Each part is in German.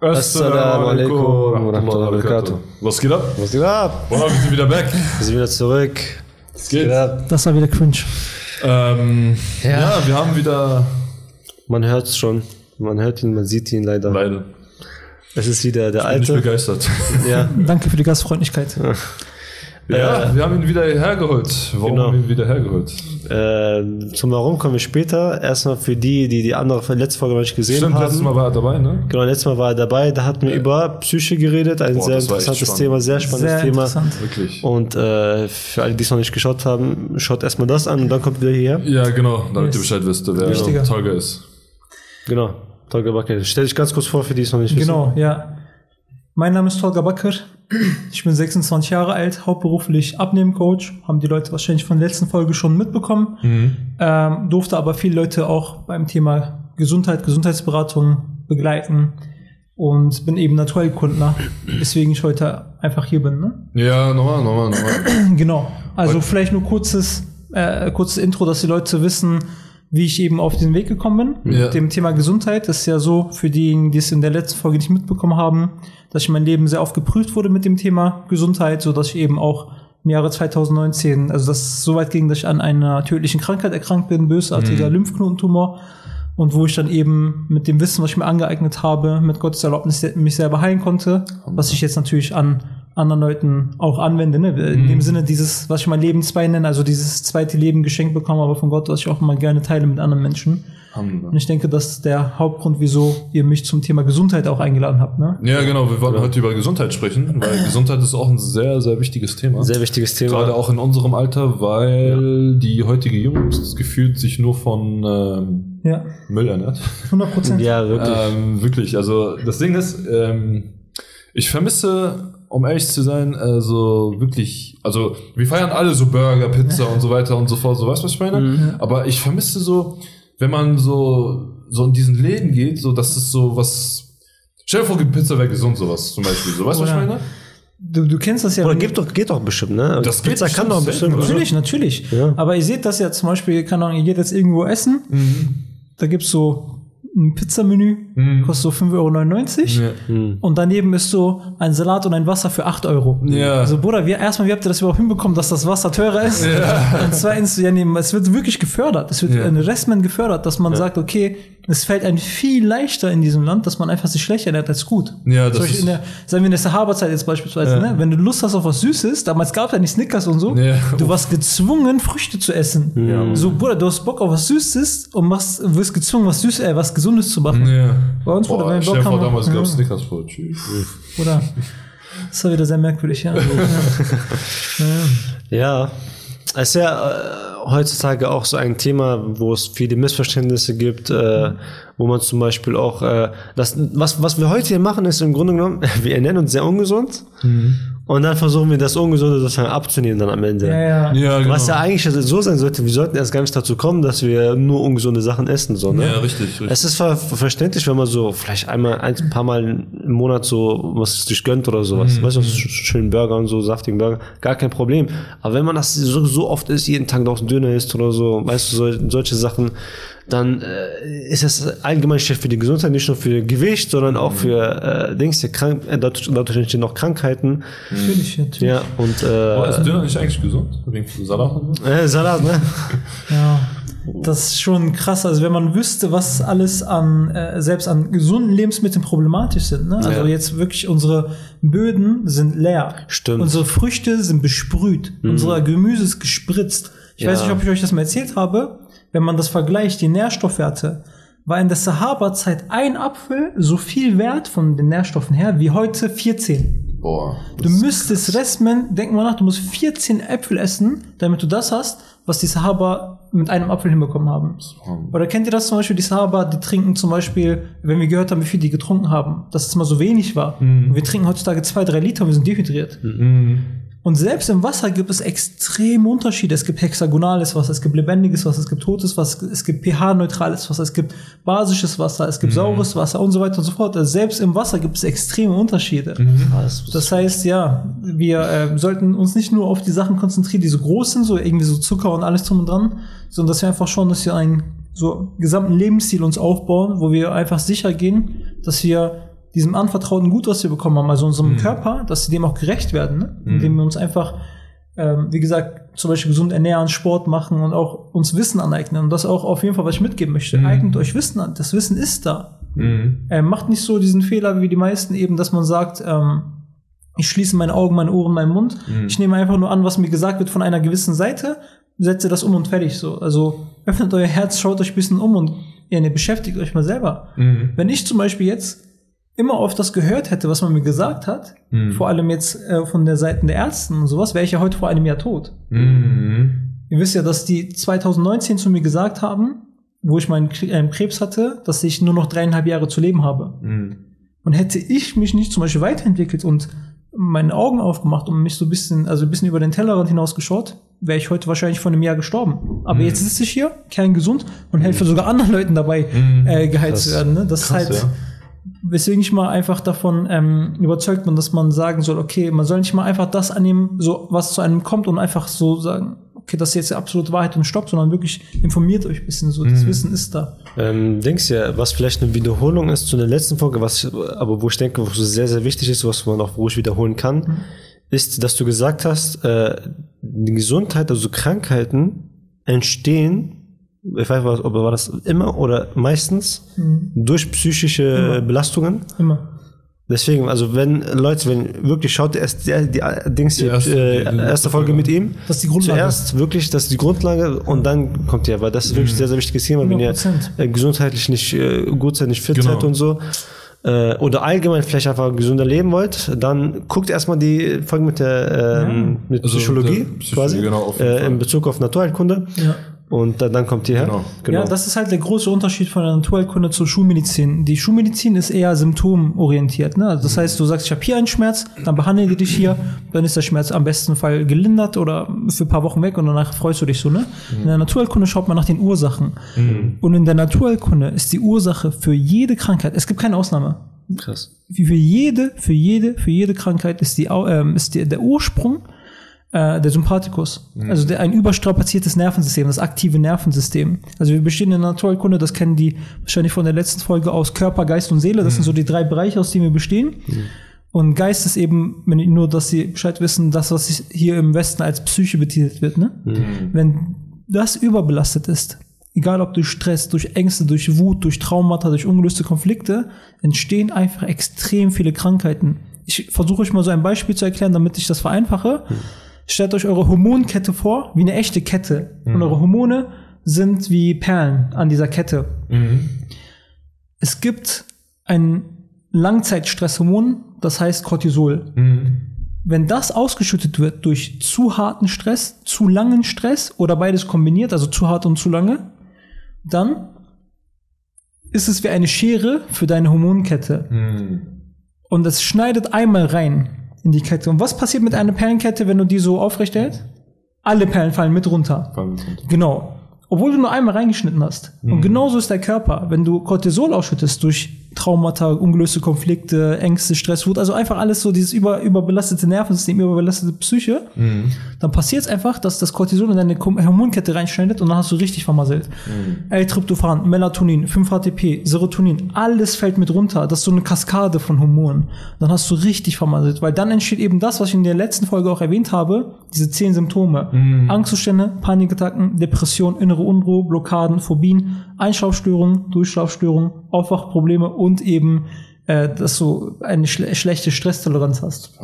Assalamu alaikum wa rahmatullahi wa barakatuh. Was geht ab? Was geht ab? Boah, wir sind wieder back. Wir sind wieder zurück. Was geht? ab? Das war wieder cringe. Ähm, ja. Ja. wir haben wieder Man hört es schon. Man hört ihn, man sieht ihn leider. leider Es ist wieder der nicht alte. begeistert. Ja, Danke für die Gastfreundlichkeit. Ja, wir haben ihn wieder hergeholt. Warum Genau. haben wir ihn wieder hergeholt? äh, zum Warum kommen wir später. Erstmal für die, die die andere letzte Folge noch nicht gesehen Stimmt, haben. letztes Mal war er dabei, ne? Genau, letztes Mal war er dabei. Da hatten wir über Psyche geredet. Ein Boah, sehr interessantes. Thema, sehr spannendes Sehr Thema. interessant. Wirklich. Und äh, für alle, die es noch nicht geschaut haben, schaut erstmal das an und dann kommt wieder hierher. Ja, genau, damit Yes. ihr Bescheid wisst, wer Wichtiger. Tolga ist. Genau. Tolga Bakr. Stell dich ganz kurz vor, für die es noch nicht wissen. Genau, ja. Mein Name ist Tolga Bakr. Ich bin 26 Jahre alt, hauptberuflich Abnehmcoach. Haben die Leute wahrscheinlich von der letzten Folge schon mitbekommen. Ähm, durfte aber viele Leute auch beim Thema Gesundheit, Gesundheitsberatung begleiten. Und bin eben Naturheilkundler, weswegen ich heute einfach hier bin. Ne? Ja, nochmal, nochmal, nochmal. Genau. Also vielleicht nur kurzes, äh, kurzes Intro, dass die Leute wissen, wie ich eben auf den Weg gekommen bin. Ja. Mit dem Thema Gesundheit. Das ist ja so, für diejenigen, die es in der letzten Folge nicht mitbekommen haben, dass ich mein Leben sehr oft geprüft wurde mit dem Thema Gesundheit, so dass ich eben auch im Jahre 2019, also das ist so weit ging, dass ich an einer tödlichen Krankheit erkrankt bin, bösartiger Lymphknotentumor. Und wo ich dann eben mit dem Wissen, was ich mir angeeignet habe, mit Gottes Erlaubnis mich selber heilen konnte, was ich jetzt natürlich an anderen Leuten auch anwende. Ne? In dem Sinne dieses, was ich mein Leben zwei nenne, also dieses zweite Leben geschenkt bekommen, aber von Gott, was ich auch immer gerne teile mit anderen Menschen. Und ich denke, das ist der Hauptgrund, wieso ihr mich zum Thema Gesundheit auch eingeladen habt. Ne? Ja, genau, wir wollten heute über Gesundheit sprechen, weil Gesundheit ist auch ein sehr, sehr wichtiges Thema. Sehr wichtiges Thema. Gerade auch in unserem Alter, weil die heutige Jugend gefühlt sich nur von ähm, Ja, Müll ernährt. 100 Prozent. Ja, wirklich. Ähm, wirklich, also das Ding ist, ähm, ich vermisse, um ehrlich zu sein, also wirklich, also wir feiern alle so Burger, Pizza und so weiter und so fort, so weißt du, was ich meine? Aber ich vermisse so, wenn man so, so in diesen Läden geht, so, das ist so was, stell dir vor, Pizza wäre gesund, sowas zum Beispiel, so, weißt du, was ich meine? Du, du kennst das ja. Oder gibt doch, geht doch bestimmt, ne? Das geht Pizza kann doch bestimmt. Natürlich, natürlich. Ja. Aber ihr seht das ja zum Beispiel, kann auch, ihr geht jetzt irgendwo essen, da gibt's so ein Pizzamenü, kostet so 5,99 Euro. Ja. Und daneben ist so ein Salat und ein Wasser für 8 Euro. Ja. Also Bruder, wie, erstmal, wie habt ihr das überhaupt hinbekommen, dass das Wasser teurer ist? Und zweitens, ja, nee, es wird wirklich gefördert. Es wird Ja. ein Investment gefördert, dass man sagt, okay, es fällt einem viel leichter in diesem Land, dass man einfach sich schlechter ernährt als gut. Ja, das Zum Beispiel ist- in der, sagen wir in der Sahaba-Zeit jetzt beispielsweise, ne? wenn du Lust hast auf was Süßes, damals gab es ja nicht Snickers und so, Ja. du warst gezwungen, Früchte zu essen. so, Bruder, du hast Bock auf was Süßes und machst, wirst gezwungen, was Süßes, äh, was Gesundes zu machen. Ja. Bei uns wurde, Boah, stell dir Bock haben, damals ja. gab es Snickers vor. Tschüss. Oder? Das war wieder sehr merkwürdig, ja. ja. Ja, es ist ja äh, heutzutage auch so ein Thema, wo es viele Missverständnisse gibt, äh, wo man zum Beispiel auch, äh, das, was, was wir heute hier machen, ist im Grunde genommen, wir ernähren uns sehr ungesund und dann versuchen wir das Ungesunde sozusagen abzunehmen dann am Ende. Ja, ja. Ja, genau. Was ja eigentlich so sein sollte, wir sollten erst gar nicht dazu kommen, dass wir nur ungesunde Sachen essen, so, ne? Ja, richtig, richtig. Es ist ver verständlich, wenn man so vielleicht einmal ein paar Mal im Monat so was sich gönnt oder sowas. Mhm. Weißt du, so schönen Burger und so, saftigen Burger, gar kein Problem. Aber wenn man das so, so oft isst, jeden Tag noch ein Döner isst oder so, weißt du, so, solche Sachen, dann äh, ist es allgemein schlecht für die Gesundheit, nicht nur für Gewicht, sondern auch für äh, Dings, hier krank, äh, dadurch, dadurch entstehen noch Krankheiten. Natürlich, natürlich. Ja, und äh, ist Döner nicht eigentlich gesund? Wegen Salat und so? äh, Salat, ne? Ja, das ist schon krass. Also wenn man wüsste, was alles an äh, selbst an gesunden Lebensmitteln problematisch sind. Ne? Also Ja. jetzt wirklich unsere Böden sind leer. Stimmt. Unsere Früchte sind besprüht. Unser Gemüse ist gespritzt. Ich weiß Ja. nicht, ob ich euch das mal erzählt habe. Wenn man das vergleicht, die Nährstoffwerte, war in der Sahaba-Zeit ein Apfel so viel wert von den Nährstoffen her wie heute 14. Boah. Du müsstest Restmen, denk mal nach, du musst 14 Äpfel essen, damit du das hast, was die Sahaba mit einem Apfel hinbekommen haben. Oder kennt ihr das zum Beispiel, die Sahaba, die trinken zum Beispiel, wenn wir gehört haben, wie viel die getrunken haben, dass es mal so wenig war. Und wir trinken heutzutage zwei, drei Liter und wir sind dehydriert. Und selbst im Wasser gibt es extreme Unterschiede. Es gibt hexagonales Wasser, es gibt lebendiges Wasser, es gibt totes Wasser, es gibt pH-neutrales Wasser, es gibt basisches Wasser, es gibt saures Wasser und so weiter und so fort. Also selbst im Wasser gibt es extreme Unterschiede. Krass. Das heißt, ja, wir äh, sollten uns nicht nur auf die Sachen konzentrieren, die so groß sind, so irgendwie so Zucker und alles drum und dran, sondern dass wir einfach schauen, dass wir einen so gesamten Lebensstil uns aufbauen, wo wir einfach sicher gehen, dass wir diesem anvertrauten Gut, was wir bekommen haben, also unserem Körper, dass sie dem auch gerecht werden, ne? indem wir uns einfach, ähm, wie gesagt, zum Beispiel gesund ernähren, Sport machen und auch uns Wissen aneignen. Und das auch auf jeden Fall, was ich mitgeben möchte. Eignet euch Wissen an. Das Wissen ist da. Mhm. Ähm, macht nicht so diesen Fehler wie die meisten eben, dass man sagt, ähm, ich schließe meine Augen, meine Ohren, meinen Mund. Ich nehme einfach nur an, was mir gesagt wird von einer gewissen Seite, setze das um und fertig so. Also öffnet euer Herz, schaut euch ein bisschen um und ja, ne, beschäftigt euch mal selber. Mhm. Wenn ich zum Beispiel jetzt immer auf das gehört hätte, was man mir gesagt hat, Mhm. vor allem jetzt äh, von der Seite der Ärzten und sowas, wäre ich ja heute vor einem Jahr tot. Mhm. Ihr wisst ja, dass die 2019 zu mir gesagt haben, wo ich meinen Kre- Krebs hatte, dass ich nur noch dreieinhalb Jahre zu leben habe. Mhm. Und hätte ich mich nicht zum Beispiel weiterentwickelt und meine Augen aufgemacht und mich so ein bisschen, also ein bisschen über den Tellerrand hinaus geschaut, wäre ich heute wahrscheinlich von einem Jahr gestorben. Aber jetzt sitze ich hier, kerngesund und helfe sogar anderen Leuten dabei, äh, geheilt zu werden. Ne? Das Krass, ist halt, ja. Weswegen ich mal einfach davon ähm, überzeugt bin, dass man sagen soll, okay, man soll nicht mal einfach das annehmen, so was zu einem kommt und einfach so sagen, okay, das ist jetzt die absolute Wahrheit und Stopp, sondern wirklich informiert euch ein bisschen so. Das Wissen ist da. Ähm, denkst ja, was vielleicht eine Wiederholung ist zu der letzten Folge, was aber wo ich denke, was sehr, sehr wichtig ist, was man auch ruhig wiederholen kann, ist, dass du gesagt hast, äh, die Gesundheit, also Krankheiten entstehen, ich weiß nicht, ob war das immer oder meistens durch psychische Belastungen. Immer. Deswegen, also wenn Leute, wenn wirklich schaut erst die, die, Dings Die hier, erste- äh, die- die erste Folge mit ihm. Das ist die Grundlage. Zuerst wirklich, das ist die Grundlage und dann kommt ja, weil das ist wirklich sehr, sehr wichtiges Thema, wenn ihr 100%. äh, gesundheitlich nicht äh, gut seid, nicht fit Genau. seid und so. Äh, oder allgemein vielleicht einfach gesünder leben wollt, dann guckt erstmal die Folge mit der ähm, mit Also Psychologie, der Psychologie, quasi genau, äh, in Bezug auf Naturheilkunde. Ja. Und dann, dann kommt die her. Genau. Ja, das ist halt der große Unterschied von der Naturheilkunde zur Schulmedizin. Die Schulmedizin ist eher symptomorientiert. Ne? Also das heißt, du sagst, ich habe hier einen Schmerz, dann behandeln die dich hier, dann ist der Schmerz am besten Fall gelindert oder für ein paar Wochen weg und danach freust du dich so. Ne? In der Naturheilkunde schaut man nach den Ursachen. Und in der Naturheilkunde ist die Ursache für jede Krankheit, es gibt keine Ausnahme. Krass. Wie für jede, für jede, für jede Krankheit ist, die, ähm, ist die, der Ursprung äh, der Sympathikus. Also der, ein überstrapaziertes Nervensystem, das aktive Nervensystem. Also wir bestehen in der Naturheilkunde, das kennen die wahrscheinlich von der letzten Folge aus Körper, Geist und Seele. Das sind so die drei Bereiche, aus denen wir bestehen. Und Geist ist eben, wenn nur, dass sie Bescheid wissen, das, was hier im Westen als Psyche betitelt wird. Ne? Wenn das überbelastet ist, egal ob durch Stress, durch Ängste, durch Wut, durch Traumata, durch ungelöste Konflikte, entstehen einfach extrem viele Krankheiten. Ich versuche euch mal so ein Beispiel zu erklären, damit ich das vereinfache. Stellt euch eure Hormonkette vor, wie eine echte Kette. Und eure Hormone sind wie Perlen an dieser Kette. Es gibt ein Langzeitstresshormon, das heißt Cortisol. Wenn das ausgeschüttet wird durch zu harten Stress, zu langen Stress oder beides kombiniert, also zu hart und zu lange, dann ist es wie eine Schere für deine Hormonkette. Und es schneidet einmal rein in die Kette. Und was passiert mit einer Perlenkette, wenn du die so aufrecht hältst? Alle Perlen fallen mit runter. Genau. Obwohl du nur einmal reingeschnitten hast. Und genauso ist der Körper. Wenn du Cortisol ausschüttest durch Traumata, ungelöste Konflikte, Ängste, Stress, Wut, also einfach alles so dieses über, überbelastete Nervensystem, überbelastete Psyche, dann passiert es einfach, dass das Cortisol in deine Hormonkette reinschneidet und dann hast du richtig vermasselt. L-Tryptophan, Melatonin, 5-HTP, Serotonin, alles fällt mit runter. Das ist so eine Kaskade von Hormonen. Dann hast du richtig vermasselt, weil dann entsteht eben das, was ich in der letzten Folge auch erwähnt habe, diese zehn Symptome. Angstzustände, Panikattacken, Depression, innere Unruhe, Blockaden, Phobien, Einschlafstörungen, Durchschlafstörungen, Aufwachprobleme und eben, äh, dass du eine schle schlechte Stresstoleranz hast.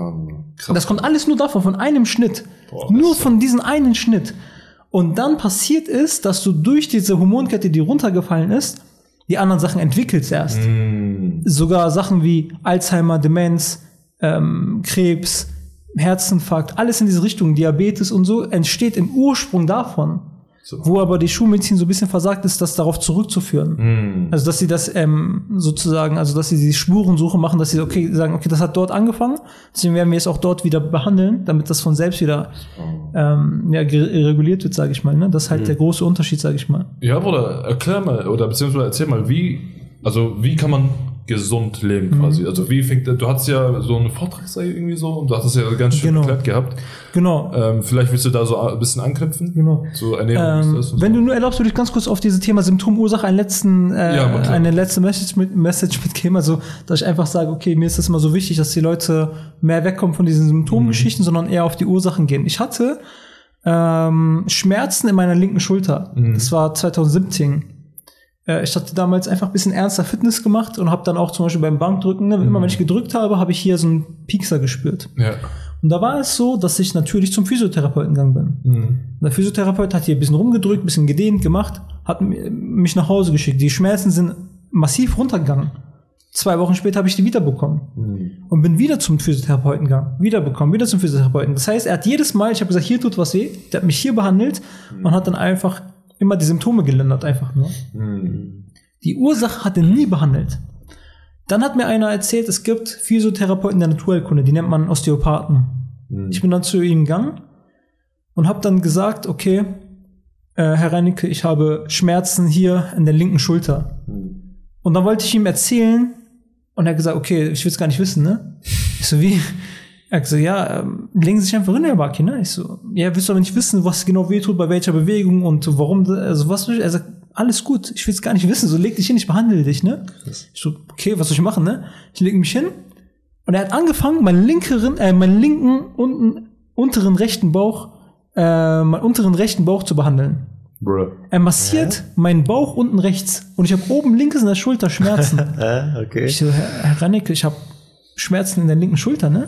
Das kommt alles nur davon, von einem Schnitt. nur von diesem einen Schnitt. Und dann passiert es, dass du durch diese Hormonkette, die runtergefallen ist, die anderen Sachen entwickelst erst. Sogar Sachen wie Alzheimer, Demenz, ähm, Krebs, Herzinfarkt, alles in diese Richtung, Diabetes und so, entsteht im Ursprung davon. Wo aber die Schulmedizin so ein bisschen versagt ist, das darauf zurückzuführen. Also, dass sie das ähm, sozusagen, also, dass sie die Spurensuche machen, dass sie okay, sagen, okay, das hat dort angefangen, deswegen werden wir es auch dort wieder behandeln, damit das von selbst wieder ähm, ja, reguliert wird, sage ich mal. Ne? Das ist halt der große Unterschied, sage ich mal. Ja, Bruder, erklär mal, oder beziehungsweise erzähl mal, wie, also wie kann man gesund leben Mhm. quasi? Also wie fängt, du hattest ja so eine Vortragsreihe irgendwie so und du hattest ja ganz schön Genau. erklärt gehabt. Genau. Ähm, vielleicht willst du da so ein bisschen anknüpfen? Genau. So Ernährung Ähm, das wenn so. du nur erlaubst, würde ich ganz kurz auf dieses Thema Symptom-Ursache einen letzten, äh, Ja, eine letzte Message, mit, Message mitgeben. Also, dass ich einfach sage, okay, mir ist es immer so wichtig, dass die Leute mehr wegkommen von diesen Symptomgeschichten, sondern eher auf die Ursachen gehen. Ich hatte ähm, Schmerzen in meiner linken Schulter. Das war 2017. Äh, ich hatte damals einfach ein bisschen ernster Fitness gemacht und habe dann auch zum Beispiel beim Bankdrücken, ne, immer wenn ich gedrückt habe, habe ich hier so einen Piekser gespürt. Ja. Und da war es so, dass ich natürlich zum Physiotherapeuten gegangen bin. Mhm. Der Physiotherapeut hat hier ein bisschen rumgedrückt, ein bisschen gedehnt gemacht, hat mi- mich nach Hause geschickt. Die Schmerzen sind massiv runtergegangen. Zwei Wochen später habe ich die wiederbekommen Mhm. und bin wieder zum Physiotherapeuten gegangen. Wiederbekommen, wieder zum Physiotherapeuten. Das heißt, er hat jedes Mal, ich habe gesagt, hier tut was weh, der hat mich hier behandelt und hat dann einfach immer die Symptome gelindert, einfach nur. Mhm. Die Ursache hat er nie behandelt. Dann hat mir einer erzählt, es gibt Physiotherapeuten der Naturheilkunde, die nennt man Osteopathen. Ich bin dann zu ihm gegangen und habe dann gesagt, okay, äh, Herr Reinecke, ich habe Schmerzen hier in der linken Schulter. Und dann wollte ich ihm erzählen und er hat gesagt, okay, ich will es gar nicht wissen, ne? Ich so, wie? Er hat gesagt, ja, ähm, legen Sie sich einfach hin, Herr Baki, ne? Ich so, ja, willst du aber nicht wissen, was genau wehtut, bei welcher Bewegung und warum, also was, er sagt, alles gut, ich will es gar nicht wissen, so leg dich hin, ich behandle dich, ne? Ich so, okay, was soll ich machen, ne? Ich lege mich hin und er hat angefangen, meinen linkeren, äh, meinen linken, unten, unteren rechten Bauch, äh, meinen unteren rechten Bauch zu behandeln. Bruh. Er massiert meinen Bauch unten rechts und ich habe oben links in der Schulter Schmerzen. Okay. ich so, Herr, Herr Rannecke, ich habe Schmerzen in der linken Schulter, ne?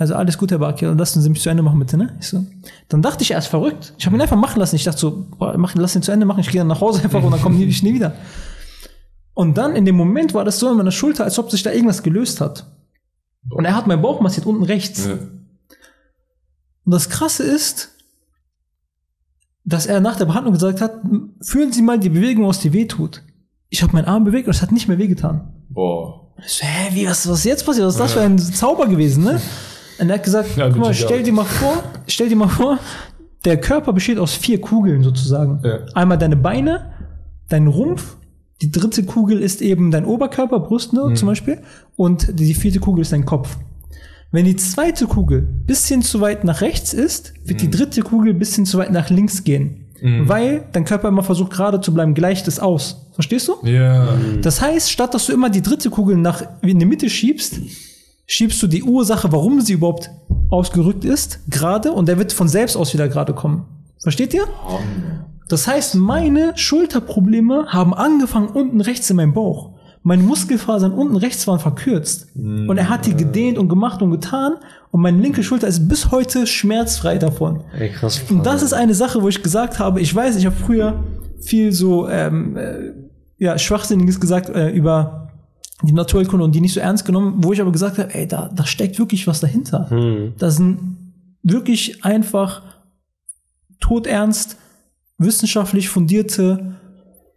Also alles gut, Herr Barker, lassen Sie mich zu Ende machen, bitte, ne? Ich so, dann dachte ich, er ist verrückt. Ich habe ihn einfach machen lassen. Ich dachte so, boah, mach, lass ihn zu Ende machen, ich gehe dann nach Hause einfach und dann komme ich nie wieder. Und dann in dem Moment war das so in meiner Schulter, als ob sich da irgendwas gelöst hat. Und er hat meinen Bauch massiert, unten rechts. Ja. Und das Krasse ist, dass er nach der Behandlung gesagt hat, fühlen Sie mal die Bewegung aus, die weh tut. Ich habe meinen Arm bewegt und es hat nicht mehr wehgetan. Boah. Ich so, hä, wie, was, was ist jetzt passiert? Was ist das für ein Zauber gewesen, ne? Und er hat gesagt, Ja, guck mal, stell dir mal vor, stell dir mal vor, der Körper besteht aus vier Kugeln sozusagen. Ja. Einmal deine Beine, dein Rumpf, die dritte Kugel ist eben dein Oberkörper, Brust ne, zum Beispiel, und die vierte Kugel ist dein Kopf. Wenn die zweite Kugel bisschen zu weit nach rechts ist, wird die dritte Kugel bisschen zu weit nach links gehen. Weil dein Körper immer versucht gerade zu bleiben, gleicht es aus. Verstehst du? Ja. Das heißt, statt dass du immer die dritte Kugel nach in die Mitte schiebst, schiebst du die Ursache, warum sie überhaupt ausgerückt ist, gerade und der wird von selbst aus wieder gerade kommen. Versteht ihr? Das heißt, meine Schulterprobleme haben angefangen unten rechts in meinem Bauch. Meine Muskelfasern unten rechts waren verkürzt. Und er hat die gedehnt und gemacht und getan. Und meine linke Schulter ist bis heute schmerzfrei davon. Ey, krass. Und das ist eine Sache, wo ich gesagt habe, ich weiß, ich habe früher viel so ähm, äh, ja, Schwachsinniges gesagt äh, über die Naturheilkunde und die nicht so ernst genommen, wo ich aber gesagt habe, ey, da, da steckt wirklich was dahinter. Hm. Das sind wirklich einfach todernst, wissenschaftlich fundierte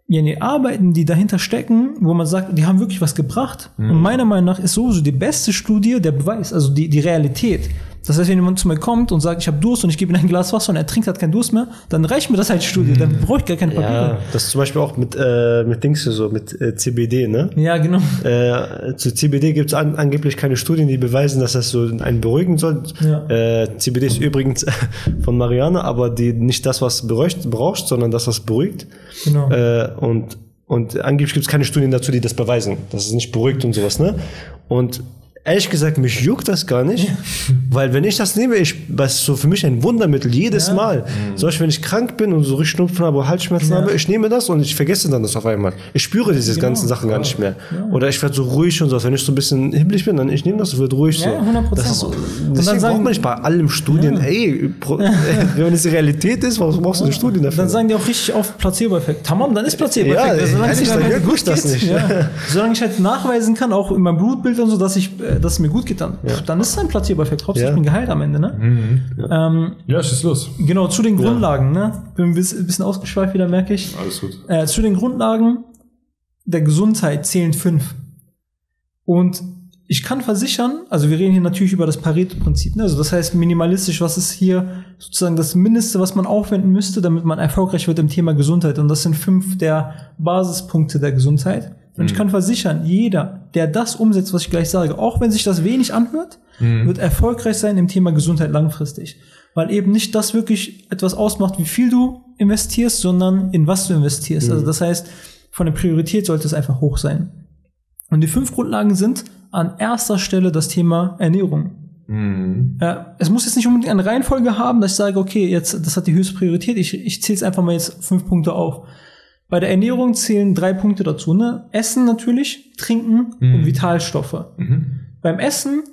ja, nee, Arbeiten, die dahinter stecken, wo man sagt, die haben wirklich was gebracht. Und meiner Meinung nach ist sowieso die beste Studie der Beweis, also die, die Realität. Das heißt, wenn jemand zu mir kommt und sagt, ich habe Durst und ich gebe ihm ein Glas Wasser und er trinkt hat keinen Durst mehr, dann reicht mir das als Studie, dann brauche ich gar keine Ja, Papiere. das ist zum Beispiel auch mit, äh, mit Dings so, mit äh, CBD, ne? Ja, genau. Äh, zu CBD gibt es an, angeblich keine Studien, die beweisen, dass das so einen beruhigen soll. Ja. Äh, CBD ist übrigens von Marianne, aber die, nicht das, was beruhigt, brauchst, sondern das, was beruhigt. Genau. Äh, und, und angeblich gibt es keine Studien dazu, die das beweisen, dass es nicht beruhigt und sowas, ne? Und ehrlich gesagt, mich juckt das gar nicht, weil wenn ich das nehme, ich, das ist so für mich ein Wundermittel, jedes Ja. Mal. Zum Beispiel, wenn ich krank bin und so richtig Schnupfen habe, Halsschmerzen Ja. habe, ich nehme das und ich vergesse dann das auf einmal. Ich spüre diese Genau. ganzen Sachen gar nicht mehr. Oder ich werde so ruhig und so. Wenn ich so ein bisschen hibbelig bin, dann ich nehme das und werde ruhig so. Ja, 100%. Das ist so, deswegen dann sagen- braucht man nicht bei allem Studien, ey, wenn es die Realität ist, warum brauchst du eine Studie dafür? Dann sagen die auch richtig oft Placebo-Effekt. Tamam, dann ist Placebo-Effekt. Ja, es ehrlich, mir dann halt juckt das nicht. Solange ich halt nachweisen kann, auch in meinem Blutbild und so, dass, ich, dass es mir gut geht, dann, dann ist es ein Placebo-Effekt. Hauptsache, Ja. ich bin geheilt am Ende. Ne? Ähm, Ja, schieß los. genau, zu den Grundlagen. Ne? Bin ein bisschen, ein bisschen ausgeschweift wieder, merke ich. Alles gut. Äh, zu den Grundlagen der Gesundheit zählen fünf. Und ich kann versichern, also wir reden hier natürlich über das Pareto-Prinzip, ne? also das heißt minimalistisch, was ist hier sozusagen das Mindeste, was man aufwenden müsste, damit man erfolgreich wird im Thema Gesundheit. Und das sind fünf der Basispunkte der Gesundheit. Und ich kann versichern, jeder, der das umsetzt, was ich gleich sage, auch wenn sich das wenig anhört, wird erfolgreich sein im Thema Gesundheit langfristig. Weil eben nicht das wirklich etwas ausmacht, wie viel du investierst, sondern in was du investierst. Also das heißt, von der Priorität sollte es einfach hoch sein. Und die fünf Grundlagen sind an erster Stelle das Thema Ernährung. Mhm. Ja, es muss jetzt nicht unbedingt eine Reihenfolge haben, dass ich sage, okay, jetzt, das hat die höchste Priorität. Ich, ich zähle es einfach mal jetzt fünf Punkte auf. Bei der Ernährung zählen drei Punkte dazu, ne? Essen natürlich, Trinken und Vitalstoffe. Beim Essen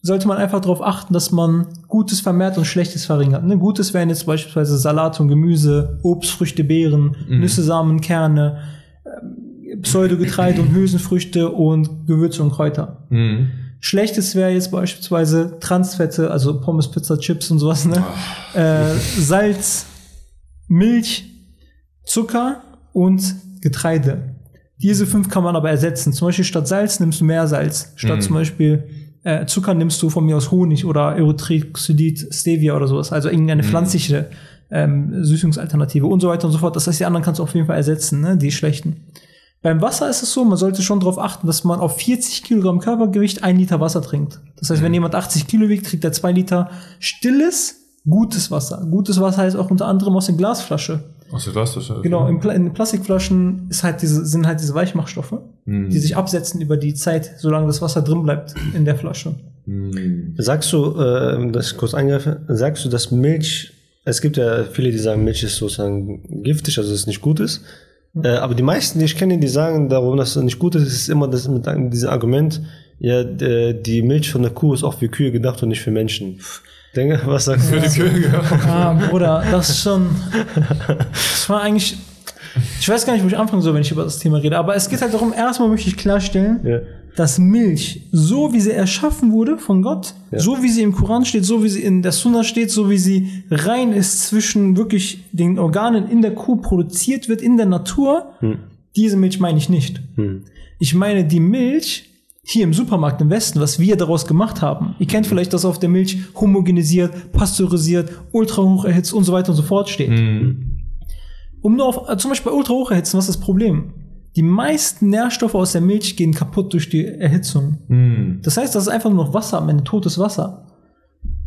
sollte man einfach darauf achten, dass man Gutes vermehrt und Schlechtes verringert. Ne? Gutes wären jetzt beispielsweise Salat und Gemüse, Obst, Früchte, Beeren, Nüsse, Samen, Kerne, ähm, Pseudogetreide und Hülsenfrüchte und Gewürze und Kräuter. Mhm. Schlechtes wäre jetzt beispielsweise Transfette, also Pommes, Pizza, Chips und sowas, ne? Äh, Salz, Milch, Zucker und Getreide. Diese fünf kann man aber ersetzen. Zum Beispiel statt Salz nimmst du mehr Salz. Statt zum Beispiel äh, Zucker nimmst du von mir aus Honig oder Erythroxydid, Stevia oder sowas. Also irgendeine pflanzliche ähm, Süßungsalternative und so weiter und so fort. Das heißt, die anderen kannst du auf jeden Fall ersetzen, ne? die schlechten. Beim Wasser ist es so, man sollte schon darauf achten, dass man auf 40 Kilogramm Körpergewicht ein Liter Wasser trinkt. Das heißt, wenn jemand 80 Kilo wiegt, trinkt er zwei Liter stilles, gutes Wasser. Gutes Wasser heißt auch unter anderem aus der Glasflasche. Aus der Glasflasche. okay. Genau, in, Pla in Plastikflaschen ist halt diese, sind halt diese Weichmachstoffe, die sich absetzen über die Zeit, solange das Wasser drin bleibt in der Flasche. Mhm. Sagst du, äh, dass ich kurz eingreife, sagst du, dass Milch, es gibt ja viele, die sagen, Milch ist sozusagen giftig, also dass es nicht gut ist. Äh, aber die meisten, die ich kenne, die sagen darum, dass es nicht gut ist, ist immer das mit diesem Argument, ja, die Milch von der Kuh ist auch für Kühe gedacht und nicht für Menschen. Denke, was sagst du? Für die ja. Ah, Bruder, das ist schon. Das war eigentlich. Ich weiß gar nicht, wo ich anfangen soll, wenn ich über das Thema rede. Aber es geht halt darum, erstmal möchte ich klarstellen, Ja. dass Milch, so wie sie erschaffen wurde von Gott, so wie sie im Koran steht, so wie sie in der Sunna steht, so wie sie rein ist zwischen wirklich den Organen in der Kuh produziert wird, in der Natur, diese Milch meine ich nicht. Ich meine die Milch hier im Supermarkt im Westen, was wir daraus gemacht haben. Ihr kennt vielleicht, dass auf der Milch homogenisiert, pasteurisiert, ultrahoch erhitzt und so weiter und so fort steht. Um nur auf, äh, zum Beispiel bei ultrahoch erhitzen, was ist das Problem? Die meisten Nährstoffe aus der Milch gehen kaputt durch die Erhitzung. Mhm. Das heißt, das ist einfach nur noch Wasser am Ende, totes Wasser.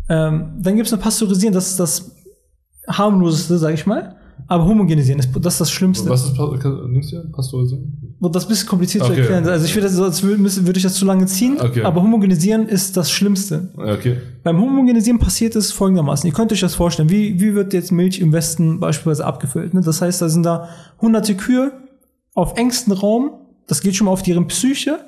Ähm, dann gibt es ein Pasteurisieren, das ist das harmloseste, sag ich mal. Aber homogenisieren ist das, ist das Schlimmste. Was ist Pa- kann- links hier? Pasteurisieren? Und das ist ein bisschen kompliziert zu Okay. erklären. Also ich würde das, sonst würde, ich das zu lange ziehen. Okay. Aber homogenisieren ist das Schlimmste. Okay. Beim Homogenisieren passiert es folgendermaßen. Ihr könnt euch das vorstellen. Wie, wie wird jetzt Milch im Westen beispielsweise abgefüllt? Ne? Das heißt, da sind da hunderte Kühe auf engstem Raum. Das geht schon mal auf deren Psyche,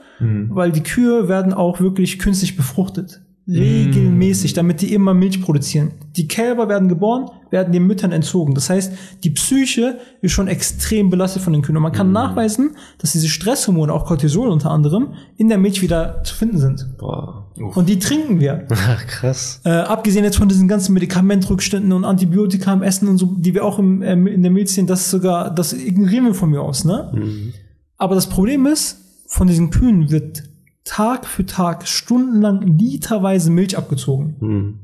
weil die Kühe werden auch wirklich künstlich befruchtet. Regelmäßig, damit die immer Milch produzieren. Die Kälber werden geboren, werden den Müttern entzogen. Das heißt, die Psyche ist schon extrem belastet von den Kühen. Und man kann nachweisen, dass diese Stresshormone, auch Cortisol unter anderem, in der Milch wieder zu finden sind. Boah. Und die trinken wir. Ach, krass. Äh, abgesehen jetzt von diesen ganzen Medikamentrückständen und Antibiotika im Essen und so, die wir auch im, ähm, in der Milch sehen, das ist sogar, das ignorieren wir von mir aus, ne? Aber das Problem ist, von diesen Kühen wird Tag für Tag stundenlang literweise Milch abgezogen. Hm.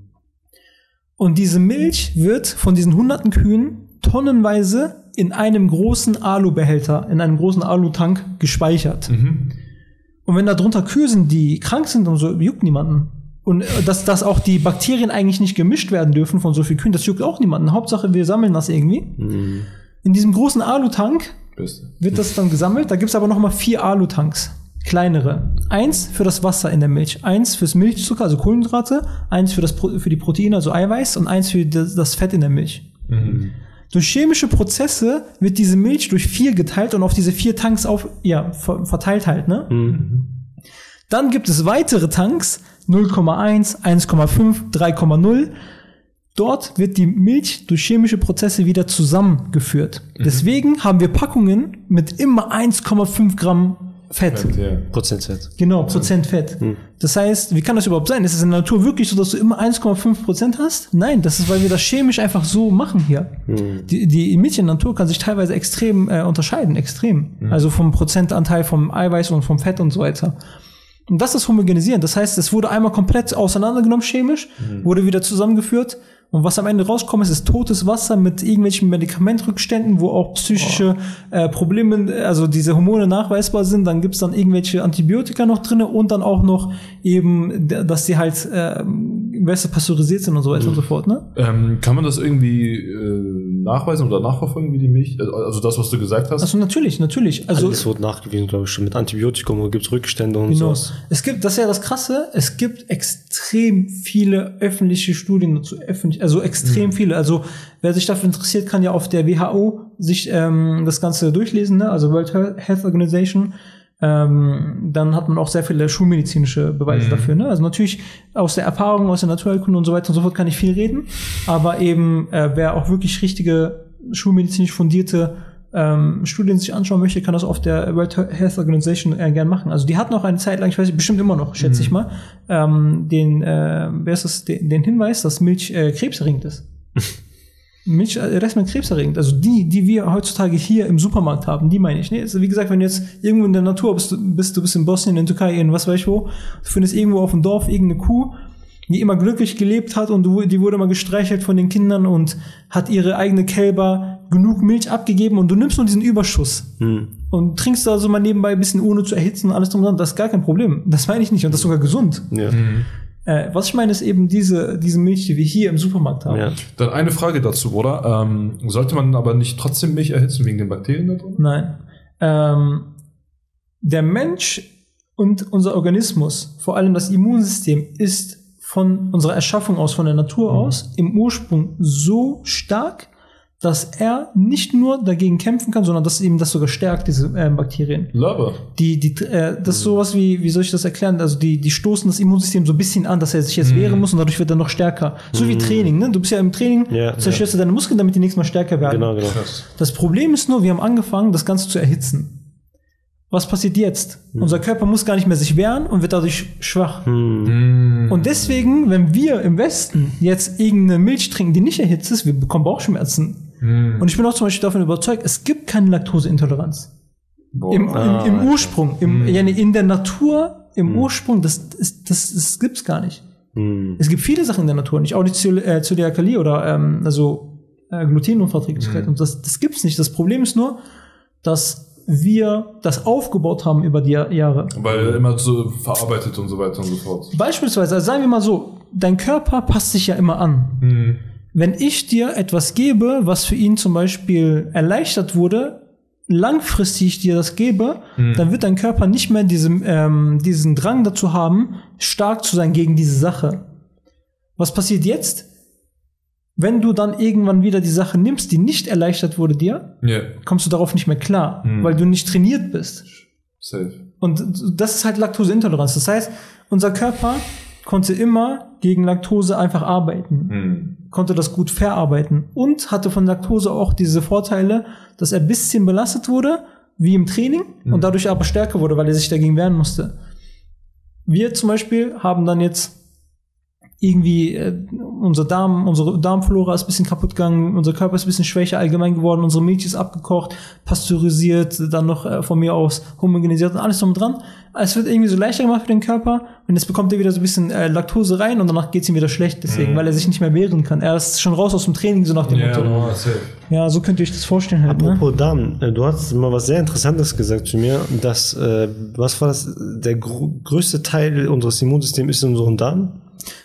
Und diese Milch wird von diesen hunderten Kühen tonnenweise in einem großen Alubehälter, in einem großen Alutank gespeichert. Und wenn da drunter Kühe sind, die krank sind und so, juckt niemanden. Und äh, dass, dass auch die Bakterien eigentlich nicht gemischt werden dürfen von so vielen Kühen, das juckt auch niemanden. Hauptsache, wir sammeln das irgendwie. In diesem großen Alutank wird das dann gesammelt. Da gibt's aber noch mal vier Alutanks. Kleinere. Eins für das Wasser in der Milch, eins fürs Milchzucker, also Kohlenhydrate, eins für, das, für die Proteine, also Eiweiß und eins für das, das Fett in der Milch. Durch chemische Prozesse wird diese Milch durch vier geteilt und auf diese vier Tanks auf, ja, ver- verteilt halt, ne? Dann gibt es weitere Tanks, 0,1, 1,5, 3,0. Dort wird die Milch durch chemische Prozesse wieder zusammengeführt. Deswegen haben wir Packungen mit immer 1,5 Gramm Fett. Ja. Prozentzeit. Genau, Prozent Fett. Das heißt, wie kann das überhaupt sein? Ist es in der Natur wirklich so, dass du immer 1,5 Prozent hast? Nein, das ist, weil wir das chemisch einfach so machen hier. Die, die Milch in der Natur kann sich teilweise extrem äh, unterscheiden, extrem. Also vom Prozentanteil vom Eiweiß und vom Fett und so weiter. Und das ist homogenisieren. Das heißt, es wurde einmal komplett auseinandergenommen chemisch, wurde wieder zusammengeführt Und was am Ende rauskommt, ist, ist totes Wasser mit irgendwelchen Medikamentrückständen, wo auch psychische äh, Probleme, also diese Hormone nachweisbar sind. Dann gibt's dann irgendwelche Antibiotika noch drinne und dann auch noch eben, dass die halt äh, besser pasteurisiert sind und so weiter und so fort. Ne? Ähm, kann man das irgendwie äh, nachweisen oder nachverfolgen, wie die Milch, äh, also das, was du gesagt hast? Also natürlich, natürlich. Also Alles wird nachgewiesen, glaube ich, schon mit Antibiotikum, wo gibt es Rückstände und Genau. sowas. Es gibt, das ist ja das Krasse, es gibt extrem viele öffentliche Studien dazu, öffentlich, also extrem viele. Also wer sich dafür interessiert, kann ja auf der WHO sich ähm, das Ganze durchlesen, ne? also World Health Organization. Ähm, dann hat man auch sehr viele schulmedizinische Beweise dafür. Ne? Also natürlich aus der Erfahrung, aus der Naturheilkunde und so weiter und so fort kann ich viel reden. Aber eben, äh, wer auch wirklich richtige schulmedizinisch fundierte ähm, Studien sich anschauen möchte, kann das auf der World Health Organization äh, gern machen. Also die hatten auch eine Zeit lang, ich weiß nicht, bestimmt immer noch, schätze ich mal, ähm, den, äh, wer ist das, den, den Hinweis, dass Milch äh, krebserregend ist. Milch äh, erstmal krebserregend. Also die, die wir heutzutage hier im Supermarkt haben, die meine ich. Ne? Also wie gesagt, wenn du jetzt irgendwo in der Natur bist, du bist, du bist in Bosnien, in Türkei, in was weiß ich wo, du findest irgendwo auf dem Dorf irgendeine Kuh, die immer glücklich gelebt hat und die wurde mal gestreichelt von den Kindern und hat ihre eigene Kälber genug Milch abgegeben und du nimmst nur diesen Überschuss und trinkst da so mal nebenbei ein bisschen ohne zu erhitzen und alles drum und dran. Das ist gar kein Problem. Das meine ich nicht und das ist sogar gesund. Ja. Äh, was ich meine, ist eben diese, diese Milch, die wir hier im Supermarkt haben. ja. Dann eine Frage dazu, Bruder. Ähm, sollte man aber nicht trotzdem Milch erhitzen wegen den Bakterien da drin? Nein. Ähm, der Mensch und unser Organismus, vor allem das Immunsystem, ist von unserer Erschaffung aus, von der Natur aus, im Ursprung so stark, dass er nicht nur dagegen kämpfen kann, sondern dass ihm das sogar stärkt, diese äh, Bakterien. Lava. Die, die, äh, das ist sowas wie, wie soll ich das erklären? Also die, die stoßen das Immunsystem so ein bisschen an, dass er sich jetzt wehren muss und dadurch wird er noch stärker. So wie Training, ne? Du bist ja im Training, Ja, zerstörst du deine Muskeln, damit die nächstes Mal stärker werden. Genau, genau. Das Problem ist nur, wir haben angefangen, das Ganze zu erhitzen. Was passiert jetzt? Unser Körper muss gar nicht mehr sich wehren und wird dadurch schwach. Und deswegen, wenn wir im Westen jetzt irgendeine Milch trinken, die nicht erhitzt ist, wir bekommen Bauchschmerzen. Und ich bin auch zum Beispiel davon überzeugt, es gibt keine Laktoseintoleranz. Boah. Im, Ah, im, im Ursprung, im, ja, nee, in der Natur, im Ursprung, das, ist, das, das gibt's gar nicht. Es gibt viele Sachen in der Natur, nicht auch nicht Zöl- äh, Zöliakie oder ähm, also äh, Glutenunverträglichkeit. Und das, das gibt's nicht. Das Problem ist nur, dass wir das aufgebaut haben über die Jahr- Jahre. Weil immer so verarbeitet und so weiter und so fort. Beispielsweise, also sagen wir mal so, dein Körper passt sich ja immer an. Wenn ich dir etwas gebe, was für ihn zum Beispiel erleichtert wurde, langfristig dir das gebe, dann wird dein Körper nicht mehr diesen, ähm, diesen Drang dazu haben, stark zu sein gegen diese Sache. Was passiert jetzt? Wenn du dann irgendwann wieder die Sache nimmst, die nicht erleichtert wurde dir, Ja, kommst du darauf nicht mehr klar, weil du nicht trainiert bist. safe. Und das ist halt Laktoseintoleranz. Das heißt, unser Körper konnte immer gegen Laktose einfach arbeiten, Hm. Konnte das gut verarbeiten und hatte von Laktose auch diese Vorteile, dass er ein bisschen belastet wurde, wie im Training, und dadurch aber stärker wurde, weil er sich dagegen wehren musste. Wir zum Beispiel haben dann jetzt irgendwie äh, unser Darm, unsere Darmflora ist ein bisschen kaputt gegangen, unser Körper ist ein bisschen schwächer allgemein geworden, unsere Milch ist abgekocht, pasteurisiert, dann noch äh, von mir aus homogenisiert und alles drum und dran. Es wird irgendwie so leichter gemacht für den Körper und jetzt bekommt er wieder so ein bisschen äh, Laktose rein und danach geht's ihm wieder schlecht, deswegen, weil er sich nicht mehr wehren kann. Er ist schon raus aus dem Training, so nach dem Ja, Motto. no, safe. Ja, so könnt ihr euch das vorstellen halt, ne? Apropos Darm, äh, du hast mal was sehr Interessantes gesagt zu mir, dass, äh, was war das, der gr größte Teil unseres Immunsystems ist in unserem Darm?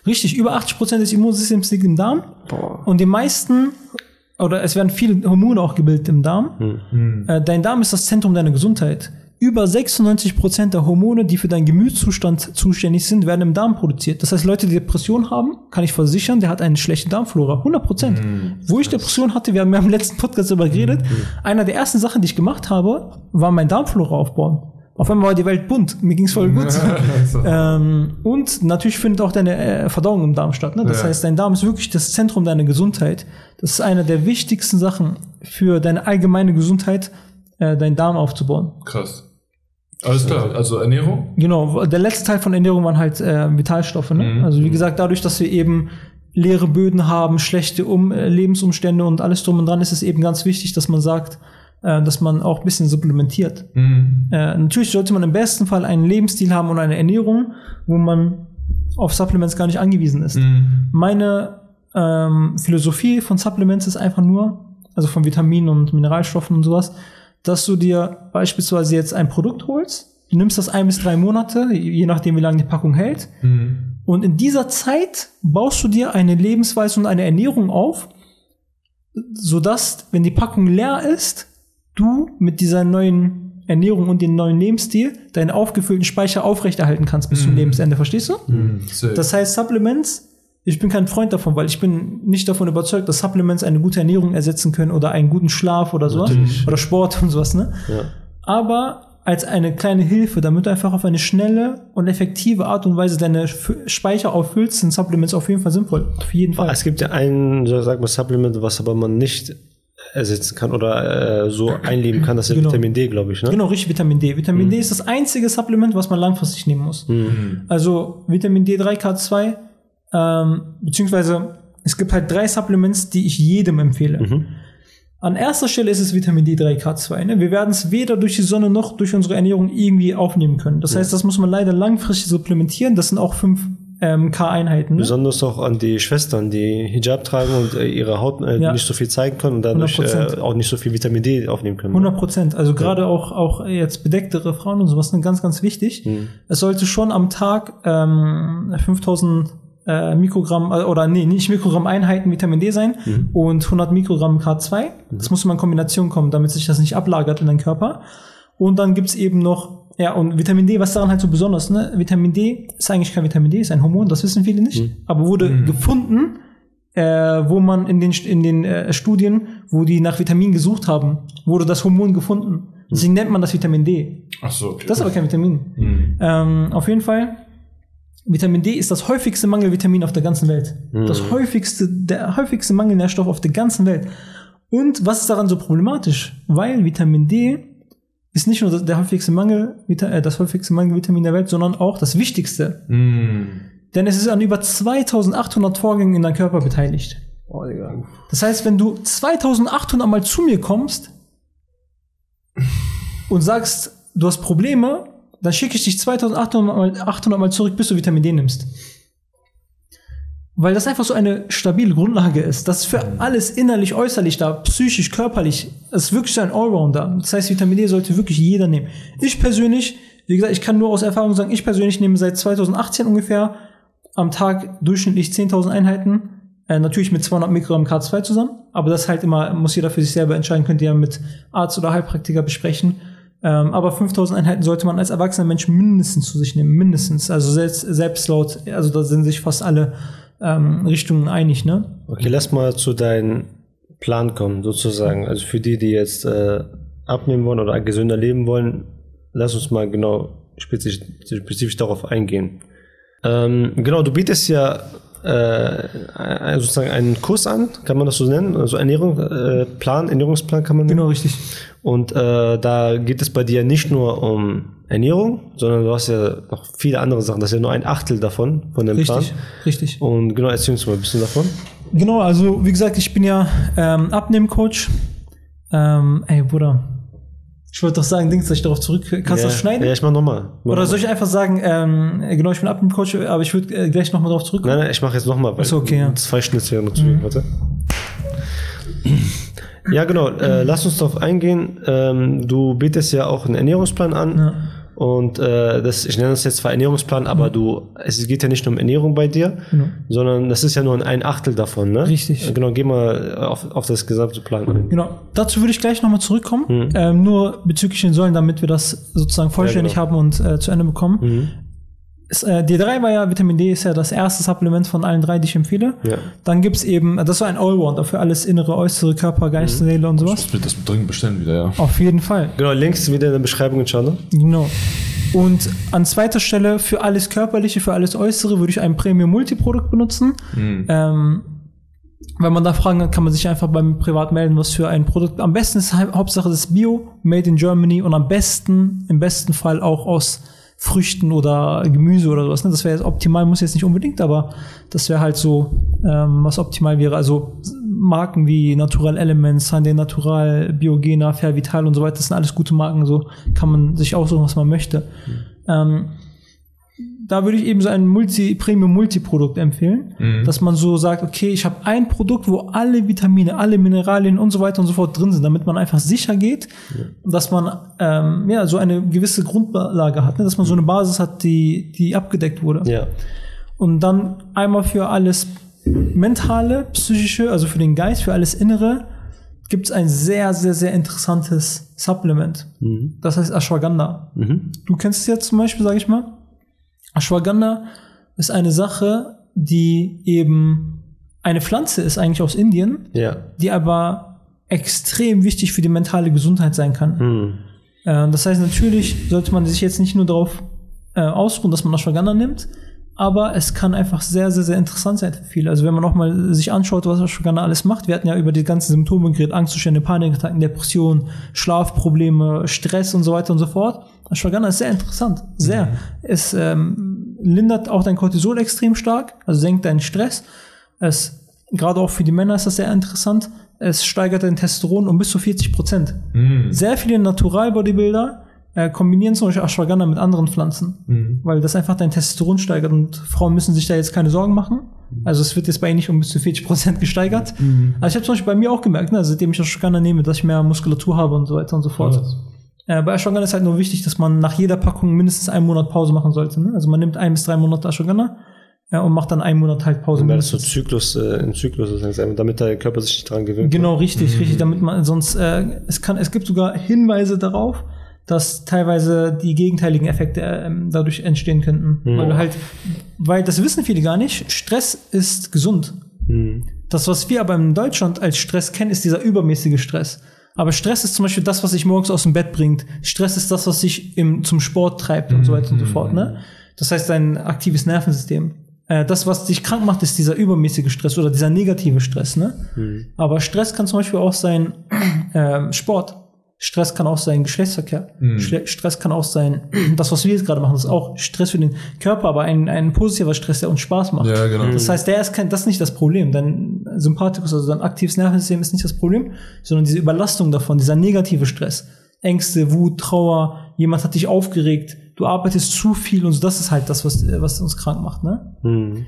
Richtig, über 80% des Immunsystems liegt im Darm. Und die meisten, oder es werden viele Hormone auch gebildet im Darm. Äh, dein Darm ist das Zentrum deiner Gesundheit. Über 96% der Hormone, die für deinen Gemütszustand zuständig sind, werden im Darm produziert. Das heißt, Leute, die Depression haben, kann ich versichern, der hat eine schlechte Darmflora. 100%. Wo ich Depression hatte, wir haben ja im letzten Podcast darüber geredet, einer der ersten Sachen, die ich gemacht habe, war mein Darmflora aufbauen. Auf einmal war die Welt bunt. Mir ging's voll gut. ähm, und natürlich findet auch deine äh, Verdauung im Darm statt. Ne? Das Ja. heißt, dein Darm ist wirklich das Zentrum deiner Gesundheit. Das ist eine der wichtigsten Sachen für deine allgemeine Gesundheit, äh, deinen Darm aufzubauen. Krass. Alles klar, also Ernährung? Genau, der letzte Teil von Ernährung waren halt äh, Vitalstoffe. Ne? Mhm. Also wie gesagt, dadurch, dass wir eben leere Böden haben, schlechte um äh, Lebensumstände und alles drum und dran, ist es eben ganz wichtig, dass man sagt, äh, dass man auch ein bisschen supplementiert. Mhm. Äh, natürlich sollte man im besten Fall einen Lebensstil haben und eine Ernährung, wo man auf Supplements gar nicht angewiesen ist. Mhm. Meine ähm, Philosophie von Supplements ist einfach nur, also von Vitaminen und Mineralstoffen und sowas, dass du dir beispielsweise jetzt ein Produkt holst, du nimmst das ein bis drei Monate, je nachdem wie lange die Packung hält, und in dieser Zeit baust du dir eine Lebensweise und eine Ernährung auf, sodass, wenn die Packung leer ist, du mit dieser neuen Ernährung und dem neuen Lebensstil deinen aufgefüllten Speicher aufrechterhalten kannst bis zum Lebensende, verstehst du? Safe. Das heißt, Supplements, ich bin kein Freund davon, weil ich bin nicht davon überzeugt, dass Supplements eine gute Ernährung ersetzen können oder einen guten Schlaf oder sowas. Oder Sport und sowas, ne? Ja. Aber als eine kleine Hilfe, damit du einfach auf eine schnelle und effektive Art und Weise deine Speicher auffüllst, sind Supplements auf jeden Fall sinnvoll. Auf jeden Fall. Es gibt ja ein, sag mal, Supplement, was aber man nicht ersetzen kann oder äh, so einleben kann, das ist Genau. Vitamin D, glaube ich, ne? Genau, richtig, Vitamin D. Vitamin D ist das einzige Supplement, was man langfristig nehmen muss. Also Vitamin D3, K2, ähm, beziehungsweise es gibt halt drei Supplements, die ich jedem empfehle. An erster Stelle ist es Vitamin D3, K2. Ne? Wir werden es weder durch die Sonne noch durch unsere Ernährung irgendwie aufnehmen können. Das heißt, das muss man leider langfristig supplementieren. Das sind auch fünf ähm, K-Einheiten. Ne? Besonders auch an die Schwestern, die Hijab tragen und äh, ihre Haut äh, Ja. nicht so viel zeigen können und dadurch 100%. äh, auch nicht so viel Vitamin D aufnehmen können. 100 Prozent. Also gerade auch, auch jetzt bedecktere Frauen und sowas sind ganz, ganz wichtig. Es sollte schon am Tag ähm, 5000 äh, Mikrogramm äh, oder nee, nicht Mikrogramm Einheiten Vitamin D sein und 100 Mikrogramm K2. Das muss immer in Kombination kommen, damit sich das nicht ablagert in deinen Körper. Und dann gibt's eben noch, ja, und Vitamin D, was daran halt so besonders, ne? Vitamin D ist eigentlich kein Vitamin D, ist ein Hormon, das wissen viele nicht, aber wurde gefunden, äh, wo man in den, in den äh, Studien, wo die nach Vitamin gesucht haben, wurde das Hormon gefunden. Deswegen nennt man das Vitamin D. Ach so, okay. Das ist aber kein Vitamin. Ähm, auf jeden Fall, Vitamin D ist das häufigste Mangelvitamin auf der ganzen Welt. Das häufigste, der häufigste Mangelnährstoff auf der ganzen Welt. Und was ist daran so problematisch? Weil Vitamin D ist nicht nur der häufigste Mangel, äh, das häufigste Mangelvitamin der Welt, sondern auch das wichtigste. Denn es ist an über 2800 Vorgängen in deinem Körper beteiligt. Oh, Digga. Das heißt, wenn du 2800 Mal zu mir kommst und sagst, du hast Probleme, dann schicke ich dich 2800 Mal, 800 Mal zurück, bis du Vitamin D nimmst. Weil das einfach so eine stabile Grundlage ist. Das ist für alles innerlich, äußerlich da, psychisch, körperlich. Das ist wirklich so ein Allrounder. Das heißt, Vitamin D sollte wirklich jeder nehmen. Ich persönlich, wie gesagt, ich kann nur aus Erfahrung sagen, ich persönlich nehme seit 2018 ungefähr am Tag durchschnittlich 10.000 Einheiten. Äh, natürlich mit 200 Mikrogramm K2 zusammen. Aber das halt immer, muss jeder für sich selber entscheiden, könnt ihr ja mit Arzt oder Heilpraktiker besprechen. Ähm, aber 5000 Einheiten sollte man als erwachsener Mensch mindestens zu sich nehmen. Mindestens. Also selbst, selbst laut, also da sind sich fast alle ähm, Richtungen einig, ne? Okay, lass mal zu deinem Plan kommen, sozusagen. Also für die, die jetzt äh, abnehmen wollen oder gesünder leben wollen, lass uns mal genau spezifisch, spezifisch darauf eingehen. Ähm, genau, du bietest ja äh, sozusagen einen Kurs an, kann man das so nennen? Also Ernährung, äh, Plan, Ernährungsplan kann man nennen. Genau, richtig. Und äh, da geht es bei dir nicht nur um Ernährung, sondern du hast ja noch viele andere Sachen. Das ist ja nur ein Achtel davon, von dem Richtig, Plan. richtig. Und genau, erzähl uns mal ein bisschen davon. Genau, also wie gesagt, ich bin ja ähm, Abnehmcoach. Ähm, ey, Bruder. Ich wollte doch sagen, Dings, dass ich darauf zurück. Kannst du ja, das schneiden? Ja, ich mach nochmal. Oder soll ich einfach sagen, ähm, genau, ich bin Abnehmcoach, aber ich würde äh, gleich nochmal drauf zurückkommen. Nein, nein, ich mache jetzt nochmal, weil Ach so, okay, ja. zwei Schnitte wären noch zu wenig. Warte. Ja, genau. Äh, lass uns darauf eingehen. Ähm, du bietest ja auch einen Ernährungsplan an. Ja. Und äh, das, ich nenne das jetzt zwar Ernährungsplan, aber du, es geht ja nicht nur um Ernährung bei dir, sondern das ist ja nur ein Achtel davon, ne? Richtig. Äh, Genau, geh mal auf, auf das gesamte Plan ein. Genau, dazu würde ich gleich nochmal zurückkommen. Ähm, nur bezüglich den Säulen, damit wir das sozusagen vollständig genau. haben und äh, zu Ende bekommen. Es, äh, D3 war ja, Vitamin D ist ja das erste Supplement von allen drei, die ich empfehle. Ja. Dann gibt's eben, das ist so ein Allrounder für alles innere, äußere, Körper, Geist, Seele und Ich sowas. muss mir das dringend bestellen wieder, ja. Auf jeden Fall. Genau, Links wieder in der Beschreibung, inshallah. Genau. Und an zweiter Stelle für alles Körperliche, für alles Äußere würde ich ein Premium Multiprodukt benutzen. Ähm, wenn man da Fragen hat, kann man sich einfach beim Privat melden, was für ein Produkt. Am besten ist Hau- Hauptsache das Bio, Made in Germany und am besten, im besten Fall auch aus Früchten oder Gemüse oder sowas. Ne? Das wäre jetzt optimal, muss jetzt nicht unbedingt, aber das wäre halt so, ähm, was optimal wäre. Also Marken wie Natural Elements, Sunday Natural, Biogena, Fairvital und so weiter, das sind alles gute Marken, so kann man sich aussuchen, was man möchte. Ähm, da würde ich eben so ein Multi, Premium-Multi-Produkt empfehlen, Mhm. dass man so sagt, okay, ich habe ein Produkt, wo alle Vitamine, alle Mineralien und so weiter und so fort drin sind, damit man einfach sicher geht, dass man ähm, ja so eine gewisse Grundlage hat, ne? dass man so eine Basis hat, die, die abgedeckt wurde. Ja. Und dann einmal für alles mentale, psychische, also für den Geist, für alles Innere, gibt es ein sehr, sehr, sehr interessantes Supplement. Mhm. Das heißt Ashwagandha. Mhm. Du kennst es jetzt zum Beispiel, sage ich mal. Ashwagandha ist eine Sache, die eben eine Pflanze ist, eigentlich aus Indien, Ja. die aber extrem wichtig für die mentale Gesundheit sein kann. Mhm. Äh, das heißt, natürlich sollte man sich jetzt nicht nur darauf äh, ausruhen, dass man Ashwagandha nimmt, aber es kann einfach sehr, sehr, sehr interessant sein für viele. Also wenn man auch mal sich anschaut, was Ashwagandha alles macht, wir hatten ja über die ganzen Symptome geredet, Angstzustände, Panikattacken, Depressionen, Schlafprobleme, Stress und so weiter und so fort. Ashwagandha ist sehr interessant, sehr. Es ähm, lindert auch dein Cortisol extrem stark, also senkt deinen Stress. Es, gerade auch für die Männer ist das sehr interessant. Es steigert dein Testosteron um bis zu 40 Prozent. Mhm. Sehr viele Natural-Bodybuilder äh, kombinieren zum Beispiel Ashwagandha mit anderen Pflanzen, Mhm. weil das einfach dein Testosteron steigert und Frauen müssen sich da jetzt keine Sorgen machen. Also es wird jetzt bei ihnen nicht um bis zu 40 Prozent gesteigert. Also ich habe zum Beispiel bei mir auch gemerkt, ne, seitdem ich Ashwagandha nehme, dass ich mehr Muskulatur habe und so weiter und so fort. Krass. Äh, bei Ashwagandha ist halt nur wichtig, dass man nach jeder Packung mindestens einen Monat Pause machen sollte. Ne? Also man nimmt ein bis drei Monate Ashwagandha äh, und macht dann einen Monat halt Pause. Weil das so. Zyklus, äh, im Zyklus ist langsam, damit der Körper sich nicht dran gewöhnt. Genau, richtig, richtig, damit man sonst äh, es kann es gibt sogar Hinweise darauf, dass teilweise die gegenteiligen Effekte ähm, dadurch entstehen könnten, weil halt weil das wissen viele gar nicht, Stress ist gesund. Mhm. Das was wir aber in Deutschland als Stress kennen, ist dieser übermäßige Stress. Aber Stress ist zum Beispiel das, was sich morgens aus dem Bett bringt. Stress ist das, was sich im, zum Sport treibt und so weiter und so fort. Ne? Das heißt, dein aktives Nervensystem. Äh, das, was dich krank macht, ist dieser übermäßige Stress oder dieser negative Stress. Ne? Aber Stress kann zum Beispiel auch sein ähm, Sport. Stress kann auch sein Geschlechtsverkehr. Schle- Stress kann auch sein, das, was wir jetzt gerade machen, das ist auch Stress für den Körper, aber ein, ein positiver Stress, der uns Spaß macht. Ja, genau. Das heißt, der ist kein, das ist nicht das Problem. Dein Sympathikus, also dein aktives Nervensystem ist nicht das Problem, sondern diese Überlastung davon, dieser negative Stress. Ängste, Wut, Trauer, jemand hat dich aufgeregt, du arbeitest zu viel und so, das ist halt das, was, was uns krank macht, ne? Mhm.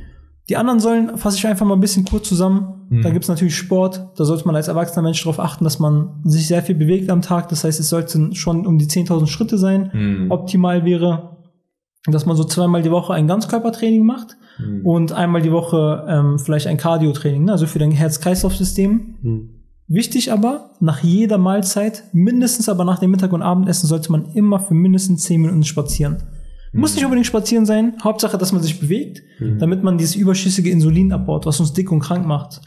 Die anderen Säulen fasse ich einfach mal ein bisschen kurz zusammen. Da gibt's natürlich Sport. Da sollte man als erwachsener Mensch darauf achten, dass man sich sehr viel bewegt am Tag. Das heißt, es sollten schon um die 10.000 Schritte sein. Mhm. Optimal wäre, dass man so zweimal die Woche ein Ganzkörpertraining macht und einmal die Woche ähm, vielleicht ein Cardio-Training, ne? also für dein Herz-Kreislauf-System. Mhm. Wichtig aber, nach jeder Mahlzeit, mindestens aber nach dem Mittag- und Abendessen, sollte man immer für mindestens 10 Minuten spazieren. Muss nicht unbedingt spazieren sein, Hauptsache, dass man sich bewegt, damit man dieses überschüssige Insulin abbaut, was uns dick und krank macht.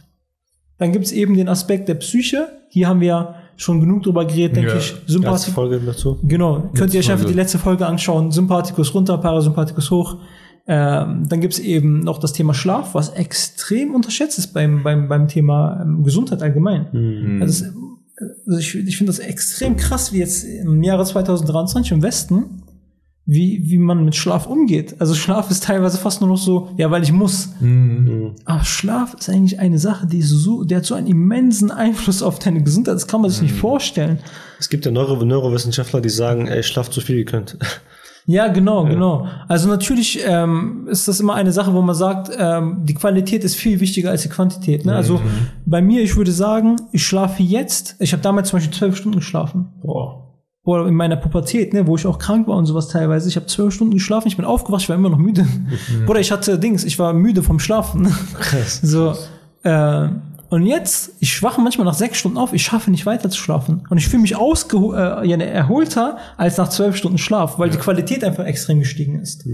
Dann gibt's eben den Aspekt der Psyche. Hier haben wir ja schon genug drüber geredet, denke Ja. ich. Sympathik Folge dazu. Genau, könnt ihr euch einfach die letzte Folge anschauen. Sympathikus runter, Parasympathikus hoch. Ähm, dann gibt's eben noch das Thema Schlaf, was extrem unterschätzt ist beim, beim, beim Thema ähm, Gesundheit allgemein. Mhm. Also, also ich, ich finde das extrem krass, wie jetzt im Jahre 2023 im Westen, wie, wie man mit Schlaf umgeht. Also Schlaf ist teilweise fast nur noch so, ja, weil ich muss. Mhm. Aber Schlaf ist eigentlich eine Sache, die so, der hat so einen immensen Einfluss auf deine Gesundheit, das kann man sich nicht vorstellen. Es gibt ja Neuro Neurowissenschaftler, die sagen, ey, schlaft so viel ihr könnt. Ja, genau, genau. Also natürlich ähm, ist das immer eine Sache, wo man sagt, ähm, die Qualität ist viel wichtiger als die Quantität. Ne? Also bei mir, ich würde sagen, ich schlafe jetzt, ich habe damals zum Beispiel zwölf Stunden geschlafen. Boah. Oder in meiner Pubertät, ne, wo ich auch krank war und sowas teilweise. Ich habe zwölf Stunden geschlafen, ich bin aufgewacht, ich war immer noch müde. Oder ich hatte Dings, ich war müde vom Schlafen. Krass. So, äh, und jetzt, ich schwache manchmal nach sechs Stunden auf, ich schaffe nicht weiter zu schlafen. Und ich fühle mich ausgeho äh, ja, erholter als nach zwölf Stunden Schlaf, weil die Qualität einfach extrem gestiegen ist.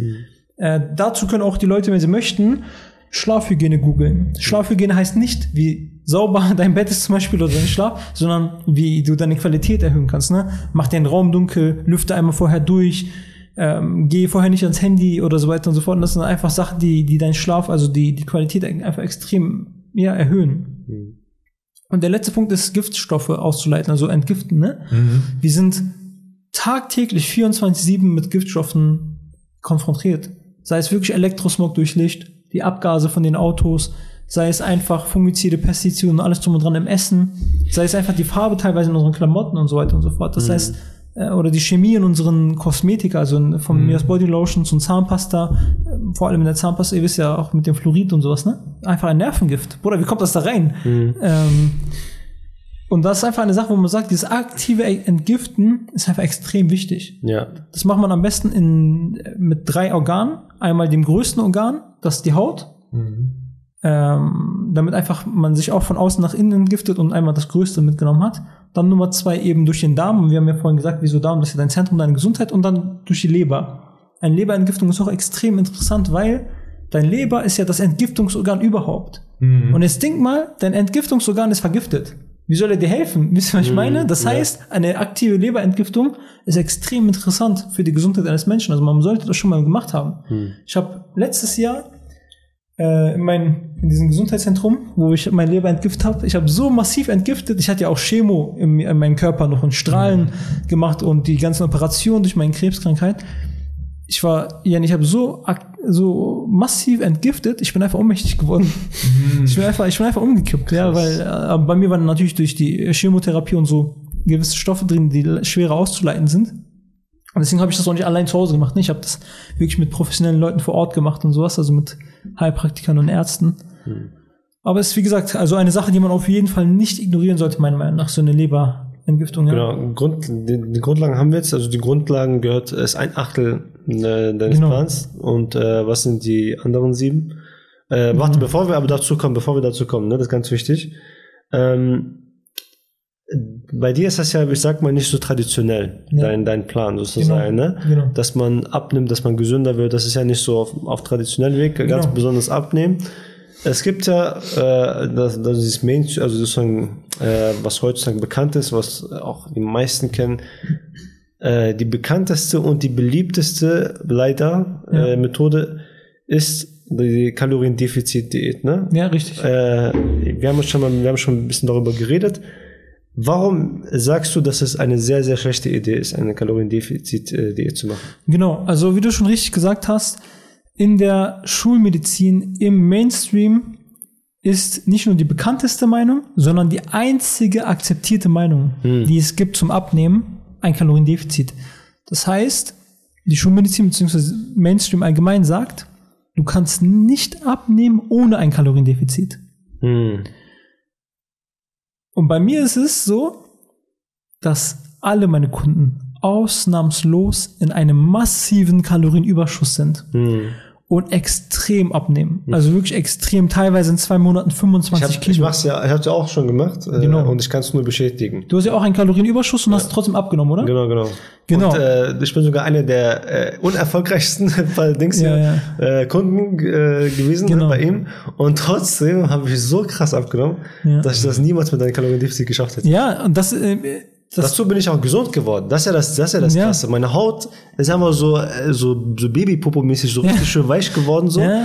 Äh, dazu können auch die Leute, wenn sie möchten, Schlafhygiene googeln. Schlafhygiene heißt nicht, wie sauber dein Bett ist zum Beispiel oder dein Schlaf, sondern wie du deine Qualität erhöhen kannst. Ne? Mach den Raum dunkel, lüfte einmal vorher durch, ähm, geh vorher nicht ans Handy oder so weiter und so fort. Und das sind einfach Sachen, die, die deinen Schlaf, also die, die Qualität einfach extrem ja, erhöhen. Und der letzte Punkt ist, Giftstoffe auszuleiten, also entgiften. Ne? Wir sind tagtäglich 24-7 mit Giftstoffen konfrontiert. Sei es wirklich Elektrosmog durch Licht, die Abgase von den Autos, sei es einfach Fungizide, Pestizide und alles drum und dran im Essen, sei es einfach die Farbe teilweise in unseren Klamotten und so weiter und so fort. Das heißt, äh, oder die Chemie in unseren Kosmetika, also in- von Mias Body Lotions und Zahnpasta, äh, vor allem in der Zahnpasta, ihr wisst ja auch mit dem Fluorid und sowas, ne? Einfach ein Nervengift. Bruder, wie kommt das da rein? Ähm, und das ist einfach eine Sache, wo man sagt, dieses aktive Entgiften ist einfach extrem wichtig. Ja. Das macht man am besten in, mit drei Organen. Einmal dem größten Organ, das ist die Haut. Ähm, damit einfach man sich auch von außen nach innen entgiftet und einmal das Größte mitgenommen hat. Dann Nummer zwei eben durch den Darm. Und wir haben ja vorhin gesagt, wieso Darm, das ist ja dein Zentrum deiner Gesundheit. Und dann durch die Leber. Eine Leberentgiftung ist auch extrem interessant, weil dein Leber ist ja das Entgiftungsorgan überhaupt. Und jetzt denk mal, dein Entgiftungsorgan ist vergiftet. Wie soll er dir helfen? Wisst ihr, was ich meine? Das heißt, eine aktive Leberentgiftung ist extrem interessant für die Gesundheit eines Menschen. Also man sollte das schon mal gemacht haben. Ich habe letztes Jahr äh, in, mein, in diesem Gesundheitszentrum, wo ich mein Leber entgiftet habe, ich habe so massiv entgiftet. Ich hatte ja auch Chemo im, in meinem Körper noch und Strahlen gemacht und die ganzen Operationen durch meine Krebskrankheit. Ich war, ja, ich habe so, so massiv entgiftet, ich bin einfach ohnmächtig geworden. Ich bin einfach, ich bin einfach umgekippt, ja, weil äh, bei mir waren natürlich durch die Chemotherapie und so gewisse Stoffe drin, die schwerer auszuleiten sind. Und deswegen habe ich das auch nicht allein zu Hause gemacht. ne? Ich habe das wirklich mit professionellen Leuten vor Ort gemacht und sowas, also mit Heilpraktikern und Ärzten. Aber es ist, wie gesagt, also eine Sache, die man auf jeden Fall nicht ignorieren sollte, meiner Meinung nach, so eine Leberentgiftung. Ja. Genau, Grund, die, die Grundlagen haben wir jetzt, also die Grundlagen gehört, ist ein Achtel äh, deines Genau. Plans und äh, was sind die anderen sieben? Äh, warte, Mhm. bevor wir aber dazu kommen, bevor wir dazu kommen, ne, das ist ganz wichtig. Ähm, bei dir ist das ja, ich sag mal, nicht so traditionell, Ja. dein, dein Plan sozusagen, Genau, ne? genau. Dass man abnimmt, dass man gesünder wird, das ist ja nicht so auf, auf traditionellen Weg, ganz Genau. besonders abnehmen. Es gibt ja äh, das, das dieses Mainstream, also sozusagen, äh, was heutzutage bekannt ist, was auch die meisten kennen, äh, die bekannteste und die beliebteste leider äh, Methode ist die Kaloriendefizit-Diät. Ne? Ja, richtig. Äh, wir haben schon mal, wir haben schon ein bisschen darüber geredet. Warum sagst du, dass es eine sehr, sehr schlechte Idee ist, eine Kaloriendefizit-Diät zu machen? Genau, also wie du schon richtig gesagt hast, in der Schulmedizin im Mainstream ist nicht nur die bekannteste Meinung, sondern die einzige akzeptierte Meinung, die es gibt zum Abnehmen, ein Kaloriendefizit. Das heißt, die Schulmedizin bzw. Mainstream allgemein sagt, du kannst nicht abnehmen ohne ein Kaloriendefizit. Hm. Und bei mir ist es so, dass alle meine Kunden ausnahmslos in einem massiven Kalorienüberschuss sind Hm. Und extrem abnehmen. Also wirklich extrem, teilweise in zwei Monaten Ich, 25 hab, ich Kilo. mach's ja, ich hab's ja auch schon gemacht äh, Genau. und ich kann es nur bestätigen. Du hast ja auch einen Kalorienüberschuss und hast trotzdem abgenommen, oder? Genau, genau. Genau. Und äh, ich bin sogar einer der äh, unerfolgreichsten Dings Ja, hier, Äh, Kunden äh, gewesen Genau. bei ihm. Und trotzdem habe ich so krass abgenommen, Ja. dass ich das niemals mit einem Kaloriendefizit geschafft hätte. Ja, und das, äh, das Dazu bin ich auch gesund geworden. Das ist ja das, das, ist ja das Ja. Krasse. Meine Haut ist einfach so, äh, so, so Babypopo-mäßig, so richtig schön weich geworden so. Ja.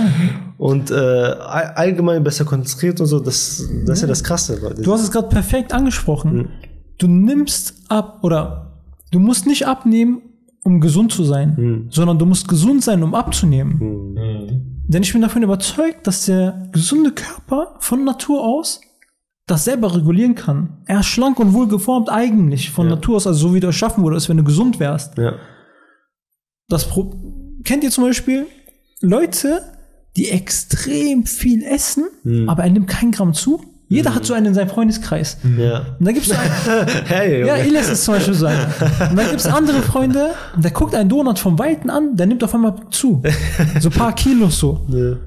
Und äh, all- allgemein besser konzentriert und so. Das, das ist ja das Krasse. Du hast es gerade perfekt angesprochen. Du nimmst ab oder du musst nicht abnehmen, um gesund zu sein, sondern du musst gesund sein, um abzunehmen. Denn ich bin davon überzeugt, dass der gesunde Körper von Natur aus das selber regulieren kann. Er ist schlank und wohlgeformt eigentlich von Natur aus, also so wie du erschaffen wurdest, wenn du gesund wärst. ja. Das Pro kennt ihr zum Beispiel Leute, die extrem viel essen, aber er nimmt kein Gramm zu? Jeder hat so einen in seinem Freundeskreis. ja. Und da gibt es einen, Hey, Junge. ja, Ilyas ist zum Beispiel so einer. Und dann gibt es andere Freunde, der guckt einen Donut vom Weiten an, der nimmt auf einmal zu. So ein paar Kilos so. Ja.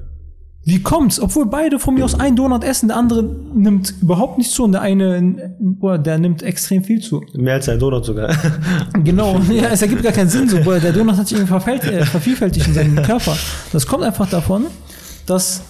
Wie kommt's? Obwohl beide von mir aus einen Donut essen, der andere nimmt überhaupt nicht zu und der eine, boah, der nimmt extrem viel zu. Mehr als ein Donut sogar. Genau, ja, es ergibt gar keinen Sinn, so, boah, der Donut hat sich irgendwie äh, vervielfältigt in seinem Körper. Das kommt einfach davon, dass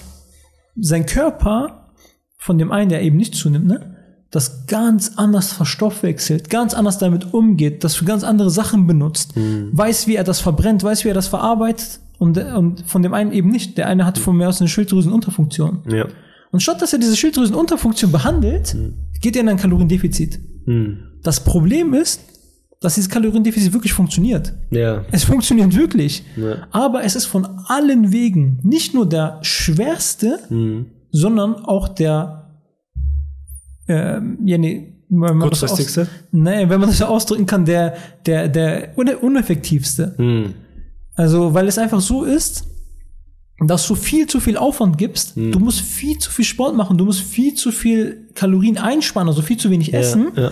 sein Körper von dem einen, der eben nicht zunimmt, ne, das ganz anders verstoffwechselt, ganz anders damit umgeht, das für ganz andere Sachen benutzt, weiß, wie er das verbrennt, weiß, wie er das verarbeitet und, und von dem einen eben nicht. Der eine hat von mir aus eine Schilddrüsenunterfunktion. ja. Und statt dass er diese Schilddrüsenunterfunktion behandelt, geht er in ein Kaloriendefizit. Hm. Das Problem ist, dass dieses Kaloriendefizit wirklich funktioniert. Ja. Es funktioniert wirklich. Ja. Aber es ist von allen Wegen nicht nur der schwerste, Hm. sondern auch der, ähm, ja, nee, wenn man das aus, Kurzfristigste? nee, wenn man das so ausdrücken kann, der, der, der une- uneffektivste. Hm. Also, weil es einfach so ist, dass du viel zu viel Aufwand gibst, du musst viel zu viel Sport machen, du musst viel zu viel Kalorien einsparen, also viel zu wenig essen, Ja, ja,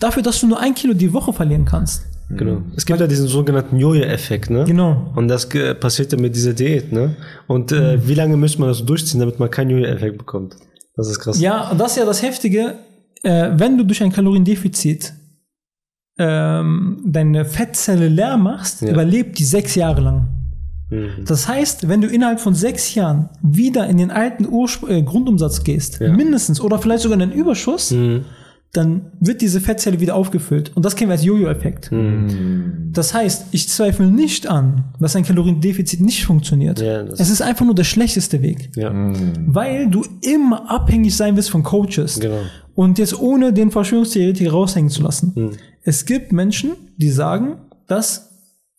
dafür, dass du nur ein Kilo die Woche verlieren kannst. genau. Es gibt ja diesen sogenannten Jojo-Effekt, ne? Genau. Und das passiert ja mit dieser Diät, ne? Und äh, wie lange müsste man das durchziehen, damit man keinen Jojo-Effekt bekommt? Das ist krass. Ja, und das ist ja das Heftige, äh, wenn du durch ein Kaloriendefizit ähm, deine Fettzelle leer machst, Ja. überlebt die sechs Jahre lang. Mhm. Das heißt, wenn du innerhalb von sechs Jahren wieder in den alten Urspr äh, Grundumsatz gehst, Ja. mindestens oder vielleicht sogar in den Überschuss, Mhm. dann wird diese Fettzelle wieder aufgefüllt. Und das kennen wir als Jojo-Effekt. Mhm. Das heißt, ich zweifle nicht an, dass ein Kaloriendefizit nicht funktioniert. Ja, es ist einfach nur der schlechteste Weg. Ja, Weil du immer abhängig sein wirst von Coaches. genau. Und jetzt ohne den Verschwörungstheoretiker raushängen zu lassen. Mhm. Es gibt Menschen, die sagen, dass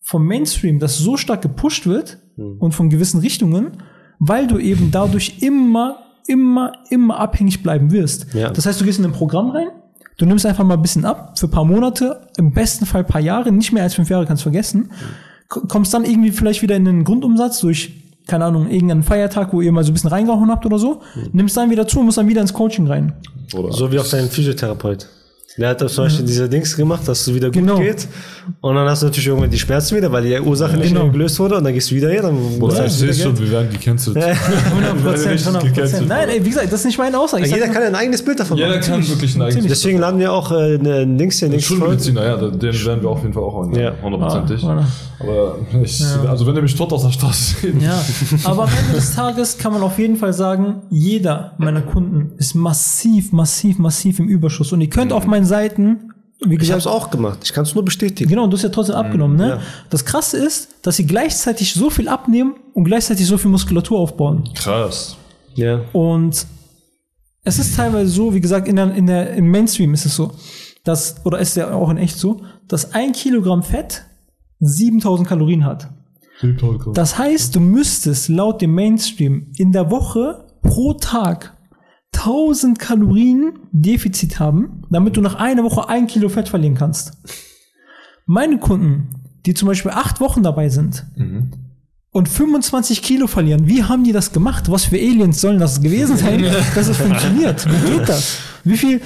vom Mainstream das so stark gepusht wird Mhm. und von gewissen Richtungen, weil du eben dadurch immer, immer, immer abhängig bleiben wirst. Ja. Das heißt, du gehst in ein Programm rein, du nimmst einfach mal ein bisschen ab für ein paar Monate, im besten Fall ein paar Jahre, nicht mehr als fünf Jahre kannst du vergessen, K- kommst dann irgendwie vielleicht wieder in den Grundumsatz durch, keine Ahnung, irgendeinen Feiertag, wo ihr mal so ein bisschen reingehauen habt oder so, nimmst dann wieder zu und musst dann wieder ins Coaching rein. Oder? So wie auch dein Physiotherapeut. Der hat zum Beispiel diese Dings gemacht, dass es wieder gut Genau. geht. Und dann hast du natürlich irgendwann die Schmerzen wieder, weil die Ursache nicht Genau. gelöst wurde. Und dann gehst du wieder her, dann du wieder sehe schon, wir werden gecancelt. 100 Prozent, richtig 100 gecancelt Nein, ey, wie gesagt, das ist nicht meine Aussage. Ich Jeder sag kann ein eigenes Bild davon Jeder machen. kann wirklich ein eigenes Deswegen laden wir auch äh, ein Dings hier, Folge. Schulmediziner, ja, den werden wir auf jeden Fall auch annehmen, Ja. hundertprozentig. Ah, Aber ich, also wenn ihr mich tot aus der Straße seht, Ja, aber am Ende des Tages kann man auf jeden Fall sagen, jeder meiner Kunden ist massiv, massiv, massiv im Überschuss. Und ihr könnt auf meinen Seiten, wie Ich habe gesagt, es auch gemacht. Ich kann es nur bestätigen. genau, du hast ja trotzdem abgenommen, ne? ja. Das Krasse ist, dass sie gleichzeitig so viel abnehmen und gleichzeitig so viel Muskulatur aufbauen. krass. Ja. Und es ist teilweise so, wie gesagt, in der, in der, im Mainstream ist es so, dass, oder ist ja auch in echt so, dass ein Kilogramm Fett 7000 Kalorien hat. Das heißt, du müsstest laut dem Mainstream in der Woche pro Tag 1000 Kalorien Defizit haben, damit du nach einer Woche ein Kilo Fett verlieren kannst. Meine Kunden, die zum Beispiel acht Wochen dabei sind und 25 Kilo verlieren, wie haben die das gemacht? Was für Aliens sollen das gewesen sein, dass es funktioniert? Wie geht das? Wie viel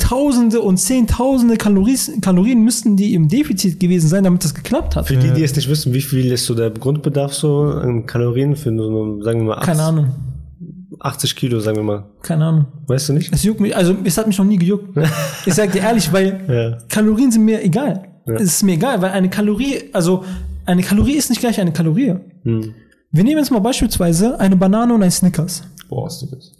Tausende und Zehntausende Kalories, Kalorien müssten die im Defizit gewesen sein, damit das geklappt hat? Für die, die es nicht wissen, wie viel ist so der Grundbedarf so an Kalorien für so, sagen wir mal, Keine 80, Ahnung. 80 Kilo, sagen wir mal. Keine Ahnung. Weißt du nicht? Es juckt mich, also es hat mich noch nie gejuckt. Ich sag dir ehrlich, weil Ja. Kalorien sind mir egal. Es ist mir egal, weil eine Kalorie, also eine Kalorie ist nicht gleich eine Kalorie. Hm. Wir nehmen jetzt mal beispielsweise eine Banane und ein Snickers. Boah, Stickers.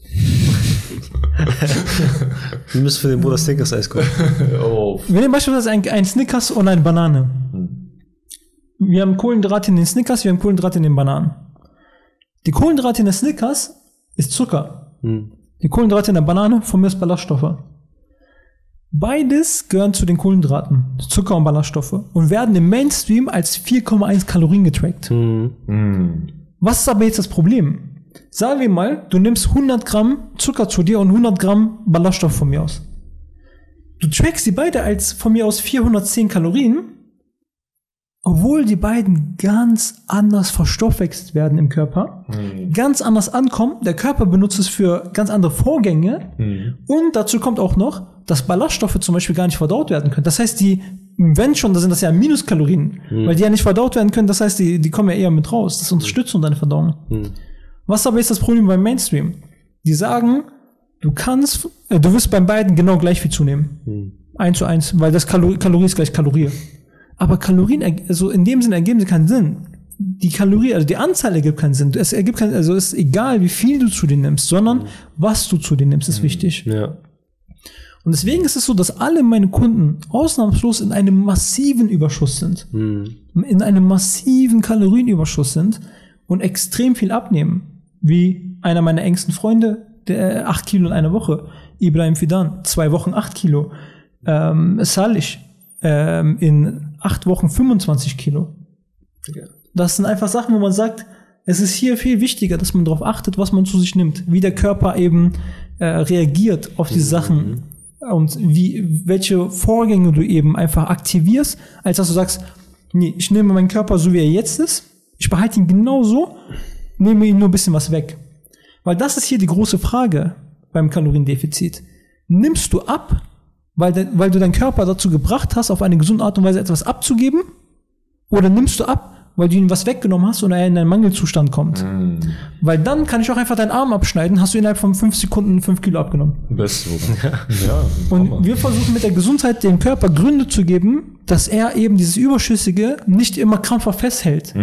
Wir müssen für den Bruder Stickers Eis kaufen. Oh, Wir nehmen beispielsweise ein, ein Snickers und eine Banane. Wir haben Kohlenhydrate in den Snickers, wir haben Kohlenhydrate in den Bananen. Die Kohlenhydrate in der Snickers ist Zucker. Hm. Die Kohlenhydrate in der Banane von mir ist Ballaststoffe. Beides gehören zu den Kohlenhydraten, Zucker und Ballaststoffe, und werden im Mainstream als 4,1 Kalorien getrackt. Hm. Was ist aber jetzt das Problem? Sagen wir mal, du nimmst 100 Gramm Zucker zu dir und 100 Gramm Ballaststoff von mir aus. Du trackst die beide als von mir aus 410 Kalorien, obwohl die beiden ganz anders verstoffwechselt werden im Körper, ganz anders ankommen. Der Körper benutzt es für ganz andere Vorgänge und dazu kommt auch noch, dass Ballaststoffe zum Beispiel gar nicht verdaut werden können. Das heißt, die, wenn schon, da sind das ja Minuskalorien, weil die ja nicht verdaut werden können. Das heißt, die, die kommen ja eher mit raus. Das unterstützt deine Verdauung. Was aber ist das Problem beim Mainstream? Die sagen, du kannst, äh, du wirst beim beiden genau gleich viel zunehmen. Eins zu eins, weil das Kalor Kalorie ist gleich Kalorie. Aber Kalorien, also in dem Sinne ergeben sie keinen Sinn. Die Kalorie, also die Anzahl ergibt keinen Sinn. Es ergibt keinen, also es ist egal, wie viel du zu dir nimmst, sondern was du zu dir nimmst, ist wichtig. Ja. Und deswegen ist es so, dass alle meine Kunden ausnahmslos in einem massiven Überschuss sind. Hm. In einem massiven Kalorienüberschuss sind und extrem viel abnehmen. Wie einer meiner engsten Freunde, der 8 Kilo in einer Woche. Ibrahim Fidan, zwei Wochen 8 Kilo. Ähm, Salih, ähm, in acht Wochen 25 Kilo. Das sind einfach Sachen, wo man sagt, es ist hier viel wichtiger, dass man darauf achtet, was man zu sich nimmt, wie der Körper eben äh, reagiert auf diese Sachen. Und wie, welche Vorgänge du eben einfach aktivierst, als dass du sagst, nee, ich nehme meinen Körper so, wie er jetzt ist, ich behalte ihn genauso, nehme ihm nur ein bisschen was weg. Weil das ist hier die große Frage beim Kaloriendefizit. Nimmst du ab, weil, de, weil du deinen Körper dazu gebracht hast, auf eine gesunde Art und Weise etwas abzugeben? Oder nimmst du ab, weil du ihm was weggenommen hast und er in einen Mangelzustand kommt? Weil dann kann ich auch einfach deinen Arm abschneiden, hast du innerhalb von fünf Sekunden fünf Kilo abgenommen. Beste? Ja. Und Hammer. wir versuchen mit der Gesundheit dem Körper Gründe zu geben, dass er eben dieses Überschüssige nicht immer krampfhaft festhält.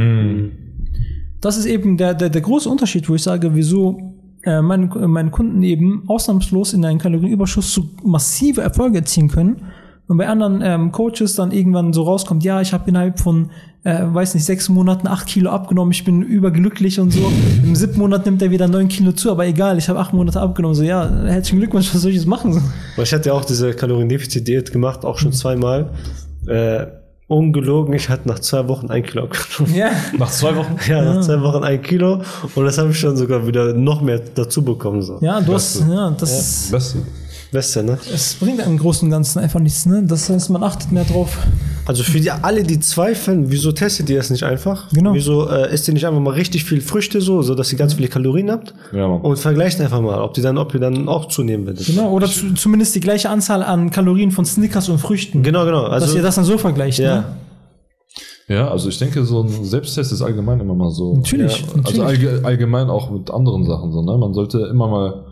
Das ist eben der, der, der große Unterschied, wo ich sage, wieso äh, meine, meine Kunden eben ausnahmslos in einen Kalorienüberschuss so massive Erfolge erzielen können. Und bei anderen ähm, Coaches dann irgendwann so rauskommt, ja, ich habe innerhalb von, äh, weiß nicht, sechs Monaten acht Kilo abgenommen, ich bin überglücklich und so. Im siebten Monat nimmt er wieder neun Kilo zu, aber egal, ich habe acht Monate abgenommen. So, ja, herzlichen Glückwunsch, was soll ich jetzt machen? Weil ich hatte ja auch diese Kaloriendefizit-Diät gemacht, auch schon zweimal. Äh, ungelogen, ich hatte nach zwei Wochen ein Kilo abgenommen. Ja. Nach zwei Wochen? Ja, nach zwei Wochen ein Kilo und das habe ich schon sogar wieder noch mehr dazu bekommen. So. Ja, du hast, ja, das, Beste. Beste, ne? es bringt im Großen und Ganzen einfach nichts, ne? Das heißt, man achtet mehr drauf. Also für die alle, die zweifeln, wieso testet ihr es nicht einfach? Genau. Wieso äh, isst ihr nicht einfach mal richtig viel Früchte so, so dass ihr ganz viele Kalorien habt? Ja, Mann. Und vergleicht einfach mal, ob die dann, ob ihr dann auch zunehmen werdet. Genau, oder zu, zumindest die gleiche Anzahl an Kalorien von Snickers und Früchten. Genau, genau. Also, dass ihr das dann so vergleicht, ja. ne? Ja, also ich denke, so ein Selbsttest ist allgemein immer mal so. Natürlich, Ja, natürlich. Also allge allgemein auch mit anderen Sachen so, ne? Man sollte immer mal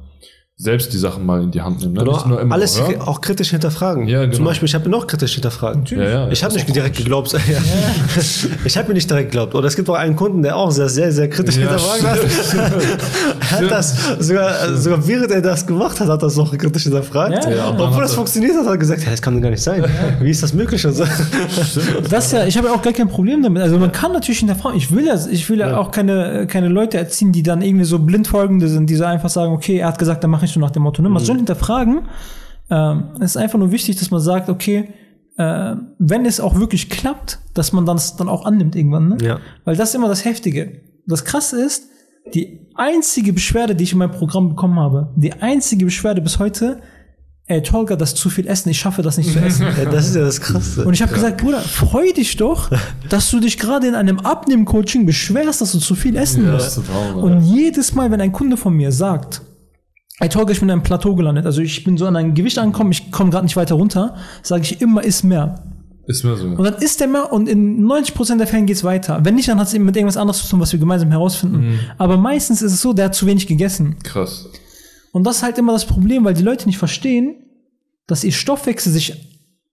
selbst die Sachen mal in die Hand nehmen, ne? Genau, Nicht nur immer alles hören. auch kritisch hinterfragen. Ja, genau. Zum Beispiel, ich habe mir noch kritisch hinterfragt. Ja, ja, Ich habe nicht direkt geglaubt. Ja. Ich habe mir nicht direkt geglaubt. Oder es gibt auch einen Kunden, der auch sehr, sehr, sehr kritisch Ja, hinterfragt hat. er hat das sogar, sogar während er das gemacht hat, hat er das noch kritisch hinterfragt. Ja, ja. Obwohl das er- funktioniert hat, hat er gesagt, ja, das kann doch gar nicht sein. Wie ist das möglich? Und so. Das ist ja, ich habe ja auch gar kein Problem damit. Also man kann natürlich hinterfragen. Ich will ja, ich will ja, auch keine, keine Leute erziehen, die dann irgendwie so blind folgende sind, die so einfach sagen, okay, er hat gesagt, dann mache ich so nach dem Motto. Ne? Man soll hinterfragen. Ähm, es ist einfach nur wichtig, dass man sagt, okay, äh, wenn es auch wirklich klappt, dass man das dann auch annimmt irgendwann. Ne? Ja. Weil das ist immer das Heftige. Das Krasse ist, die einzige Beschwerde, die ich in meinem Programm bekommen habe, die einzige Beschwerde bis heute, ey, Tolga, das ist zu viel Essen, ich schaffe das nicht zu essen. Ja, das ist ja das Krasse. Und ich habe gesagt, Bruder, freu dich doch, dass du dich gerade in einem Abnehmen-Coaching beschwerst, dass du zu viel essen Ja, musst. Und jedes Mal, wenn ein Kunde von mir sagt, ey Tolga, ich bin in einem Plateau gelandet, also ich bin so an ein Gewicht angekommen, ich komme gerade nicht weiter runter, sage ich immer, iss mehr. Ist mir so. Und dann isst er mehr und in 90% der Fällen geht's weiter. Wenn nicht, dann hat es eben mit irgendwas anderes zu tun, was wir gemeinsam herausfinden. Aber meistens ist es so, der hat zu wenig gegessen. Krass. Und das ist halt immer das Problem, weil die Leute nicht verstehen, dass ihr Stoffwechsel sich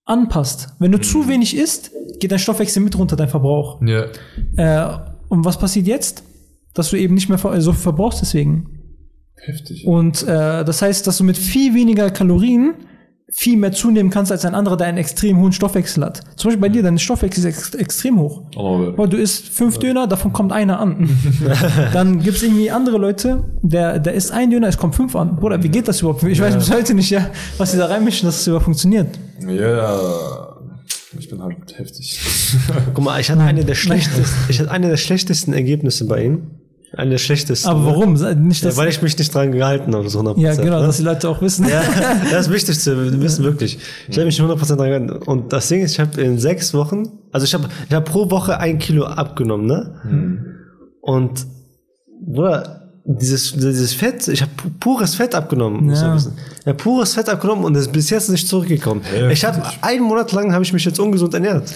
anpasst. Wenn du zu wenig isst, geht dein Stoffwechsel mit runter, dein Verbrauch. Ja. Äh, und was passiert jetzt? Dass du eben nicht mehr so viel verbrauchst deswegen. Heftig. Und äh, das heißt, dass du mit viel weniger Kalorien viel mehr zunehmen kannst als ein anderer, der einen extrem hohen Stoffwechsel hat. Zum Beispiel bei dir, dein Stoffwechsel ist ex extrem hoch. Aber Boah, du isst fünf Döner, davon kommt einer an. Dann gibt's irgendwie andere Leute, der, der isst ein Döner, es kommt fünf an. Bruder, wie geht das überhaupt? Ich weiß bis heute nicht, ja, was sie da reinmischen, dass es überhaupt funktioniert. ja, ich bin halt heftig. Guck mal, ich hatte eine der schlechtesten, ich hatte eine der schlechtesten Ergebnisse bei ihm. Eine der schlechtesten. Aber warum? Nicht, Ja, dass, weil ich mich nicht dran gehalten habe, so 100%. ja, genau, ne? dass die Leute auch wissen. Ja, das ist wichtig zu wissen, wirklich. Ich habe mich 100% dran gehalten. Und das Ding ist, ich habe in sechs Wochen, also ich habe ich hab pro Woche ein Kilo abgenommen, ne? Und, Bruder, dieses, dieses Fett, ich habe pures Fett abgenommen, muss Ja. man wissen. Ja, pures Fett abgenommen und es ist bis jetzt nicht zurückgekommen. Heftig. Ich habe einen Monat lang habe ich mich jetzt ungesund ernährt.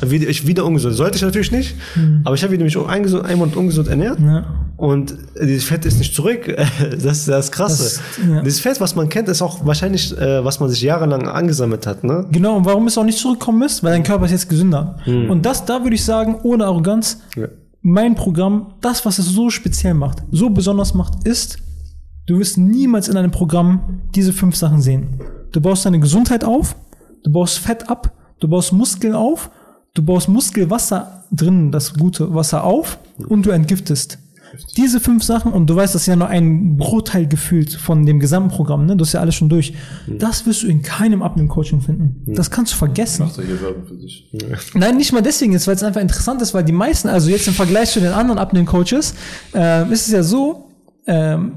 Wieder, ich wieder ungesund. Sollte ich natürlich nicht, aber ich habe mich ungesund, einen Monat ungesund ernährt. Ja. Und dieses Fett ist nicht zurück. Das ist das Krasse. Das- ja. Dieses Fett, was man kennt, ist auch wahrscheinlich, äh, was man sich jahrelang angesammelt hat. Ne? Genau, und warum es auch nicht zurückkommen ist? Weil dein Körper ist jetzt gesünder. Und das, da würde ich sagen, ohne Arroganz, Ja. mein Programm, das, was es so speziell macht, so besonders macht, ist, du wirst niemals in einem Programm diese fünf Sachen sehen. Du baust deine Gesundheit auf, du baust Fett ab, du baust Muskeln auf, du baust Muskelwasser drin, das gute Wasser auf und du entgiftest. Diese fünf Sachen, und du weißt, das ist ja nur ein Bruchteil gefühlt von dem gesamten Programm, ne? Du hast ja alles schon durch. Das wirst du in keinem Abnehmen-Coaching finden. Das kannst du vergessen. Macht er hier Werbung für sich. Nein, nicht mal deswegen jetzt, weil es einfach interessant ist, weil die meisten, also jetzt im Vergleich zu den anderen Abnehmen-Coaches, ähm, ist es ja so, ähm,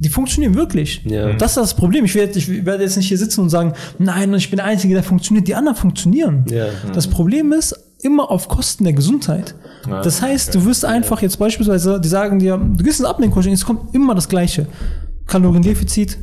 die funktionieren wirklich. Ja. Das ist das Problem. Ich werde, ich werde jetzt nicht hier sitzen und sagen, nein, ich bin der Einzige, der funktioniert. Die anderen funktionieren. Ja. Das Problem ist, immer auf Kosten der Gesundheit. das heißt, du wirst einfach jetzt beispielsweise, die sagen dir, du gehst ins Abnehmcoaching, es kommt immer das Gleiche. Kaloriendefizit.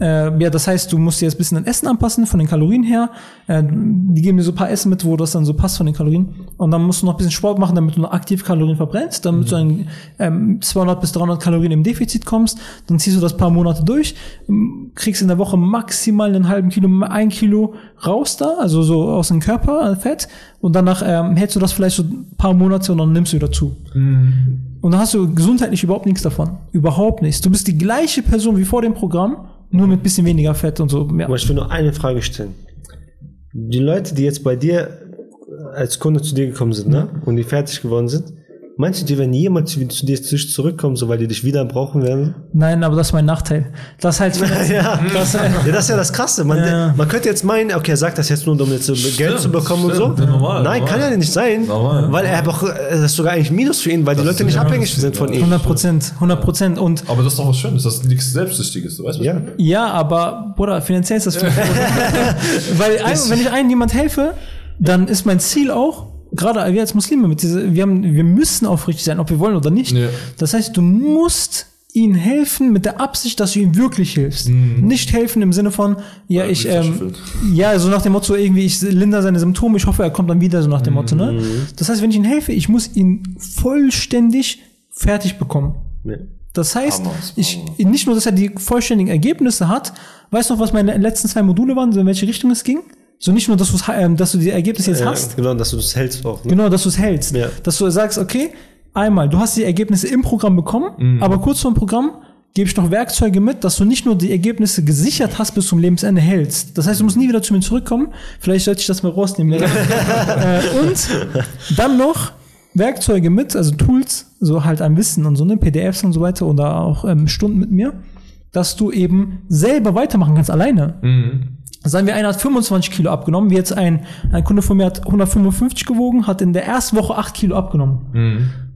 Äh, ja, das heißt, du musst dir jetzt ein bisschen dein Essen anpassen von den Kalorien her. Äh, die geben dir so ein paar Essen mit, wo das dann so passt von den Kalorien. Und dann musst du noch ein bisschen Sport machen, damit du noch aktiv Kalorien verbrennst, damit du an ähm, 200 bis 300 Kalorien im Defizit kommst. Dann ziehst du das paar Monate durch, ähm, kriegst in der Woche maximal einen halben Kilo, ein Kilo raus da, also so aus dem Körper, Fett. Und danach ähm, hältst du das vielleicht so ein paar Monate und dann nimmst du wieder zu. Und dann hast du gesundheitlich überhaupt nichts davon. Überhaupt nichts. Du bist die gleiche Person wie vor dem Programm, nur mit bisschen weniger Fett und so. Ja. Aber ich will nur eine Frage stellen. Die Leute, die jetzt bei dir als Kunde zu dir gekommen sind, ne? Und die fertig geworden sind, meinst du, die werden jemals zu zu dir zurückkommen, so weil die dich wieder brauchen werden? Nein, aber das ist mein Nachteil. Das halt, ja. das, ja, das ist ja das Krasse. Man, Ja. man könnte jetzt meinen, okay, er sagt das jetzt nur, um jetzt so Geld zu bekommen und so. stimmt. Ja, normal, Nein, normal. kann ja nicht sein. Normal. Weil er einfach, das ist sogar eigentlich Minus für ihn, weil die Leute nicht abhängig das- sind von ihm. 100 Prozent, 100 Prozent. Und Aber das ist doch was Schönes, das ist nichts Selbstsüchtiges, du weißt was Ja. ich meine? ja, aber, Bruder, finanziell ist das für Weil, ein, wenn ich einem jemand helfe, dann ist mein Ziel auch, gerade wir als Muslime, mit diese, wir, haben, wir müssen aufrichtig sein, ob wir wollen oder nicht. Ja. Das heißt, du musst ihnen helfen mit der Absicht, dass du ihm wirklich hilfst. Nicht helfen im Sinne von, ja, Ja, ich, ähm, ja, so nach dem Motto irgendwie, ich lindere seine Symptome, ich hoffe, er kommt dann wieder, so nach dem Motto, ne? Das heißt, wenn ich ihm helfe, ich muss ihn vollständig fertig bekommen. Ja. Das heißt, ich, nicht nur, dass er die vollständigen Ergebnisse hat, weißt du noch, was meine letzten zwei Module waren, so in welche Richtung es ging? So nicht nur, dass, ähm, dass du die Ergebnisse jetzt Ja, hast, genau, dass du das hältst auch. Ne? genau, dass du es hältst. Ja. Dass du sagst, okay, einmal, du hast die Ergebnisse im Programm bekommen, aber kurz vor dem Programm gebe ich noch Werkzeuge mit, dass du nicht nur die Ergebnisse gesichert hast bis zum Lebensende hältst. Das heißt, du musst nie wieder zu mir zurückkommen. Vielleicht sollte ich das mal rausnehmen. äh, und dann noch Werkzeuge mit, also Tools, so halt an Wissen und so, ne, PDFs und so weiter oder auch ähm, Stunden mit mir, dass du eben selber weitermachen kannst, alleine. Sagen wir, einer hat 25 Kilo abgenommen, wie jetzt ein, ein Kunde von mir hat 155 gewogen, hat in der ersten Woche 8 Kilo abgenommen.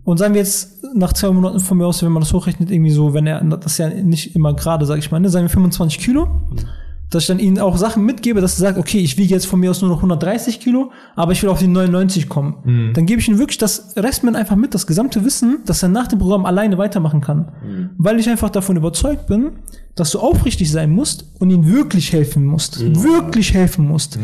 Und sagen wir jetzt nach zwei Monaten von mir aus, wenn man das hochrechnet, irgendwie so, wenn er, das ist ja nicht immer gerade, sag ich mal, ne, sagen wir 25 Kilo, dass ich dann ihnen auch Sachen mitgebe, dass er sagt, okay, ich wiege jetzt von mir aus nur noch 130 Kilo, aber ich will auf die 99 kommen. Dann gebe ich ihnen wirklich das Restment einfach mit, das gesamte Wissen, dass er nach dem Programm alleine weitermachen kann. Weil ich einfach davon überzeugt bin, dass du aufrichtig sein musst und ihnen wirklich helfen musst. Wirklich helfen musst.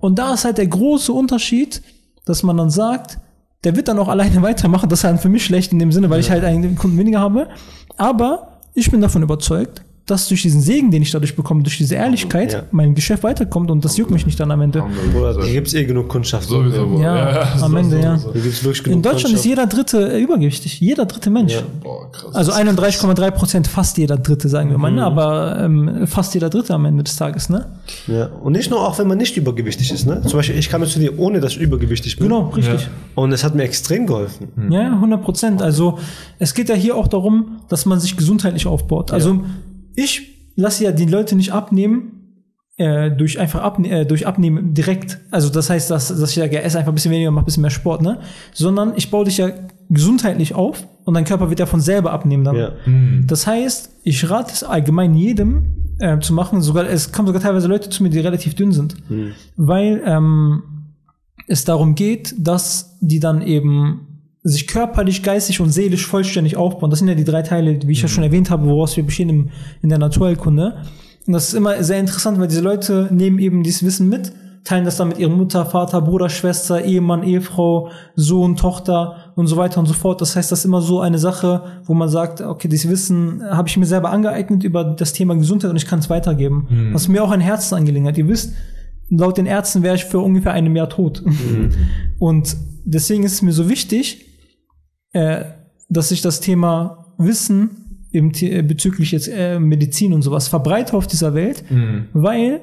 Und da ist halt der große Unterschied, dass man dann sagt, der wird dann auch alleine weitermachen. Das ist halt für mich schlecht in dem Sinne, weil ich halt einen Kunden weniger habe. Aber ich bin davon überzeugt, dass durch diesen Segen, den ich dadurch bekomme, durch diese Ehrlichkeit, Ja. mein Geschäft weiterkommt und das juckt mich nicht dann am Ende. Bruder, hier gibt es eh genug Kundschaft. Sowieso. wohl. Ja, am Ende, ja. Hier gibt es wirklich genug In Deutschland ist jeder dritte äh, übergewichtig. Jeder dritte Mensch. Ja. Boah, krass. Also 31,3 Prozent, fast jeder dritte, sagen wir mal, Mhm. ne? aber ähm, fast jeder dritte am Ende des Tages, ne? Ja. Und nicht nur auch, wenn man nicht übergewichtig ist. Ne? Zum Beispiel, ich kam jetzt zu dir, ohne dass ich übergewichtig bin. Genau, richtig. Und es hat mir extrem geholfen. Ja, ja, 100 Prozent. Also es geht ja hier auch darum, dass man sich gesundheitlich aufbaut. Also ich lasse ja die Leute nicht abnehmen äh, durch einfach abne äh, durch Abnehmen direkt. Also das heißt, dass, dass ich sage, ja, esse einfach ein bisschen weniger, mach ein bisschen mehr Sport, ne? Sondern ich baue dich ja gesundheitlich auf und dein Körper wird ja von selber abnehmen dann. Ja. Das heißt, ich rate es allgemein jedem äh, zu machen. Sogar es kommen sogar teilweise Leute zu mir, die relativ dünn sind, weil ähm, es darum geht, dass die dann eben sich körperlich, geistig und seelisch vollständig aufbauen. Das sind ja die drei Teile, wie ich ja schon erwähnt habe, woraus wir bestehen im, in der Naturheilkunde. Und das ist immer sehr interessant, weil diese Leute nehmen eben dieses Wissen mit, teilen das dann mit ihrem Mutter, Vater, Bruder, Schwester, Ehemann, Ehefrau, Sohn, Tochter und so weiter und so fort. Das heißt, das ist immer so eine Sache, wo man sagt, okay, dieses Wissen habe ich mir selber angeeignet über das Thema Gesundheit und ich kann es weitergeben. Das ist mir auch ein Herzensangelegenheit. Ihr wisst, laut den Ärzten wäre ich für ungefähr einem Jahr tot. Und deswegen ist es mir so wichtig, äh, dass ich das Thema Wissen im, äh, bezüglich jetzt äh, Medizin und sowas verbreite auf dieser Welt, weil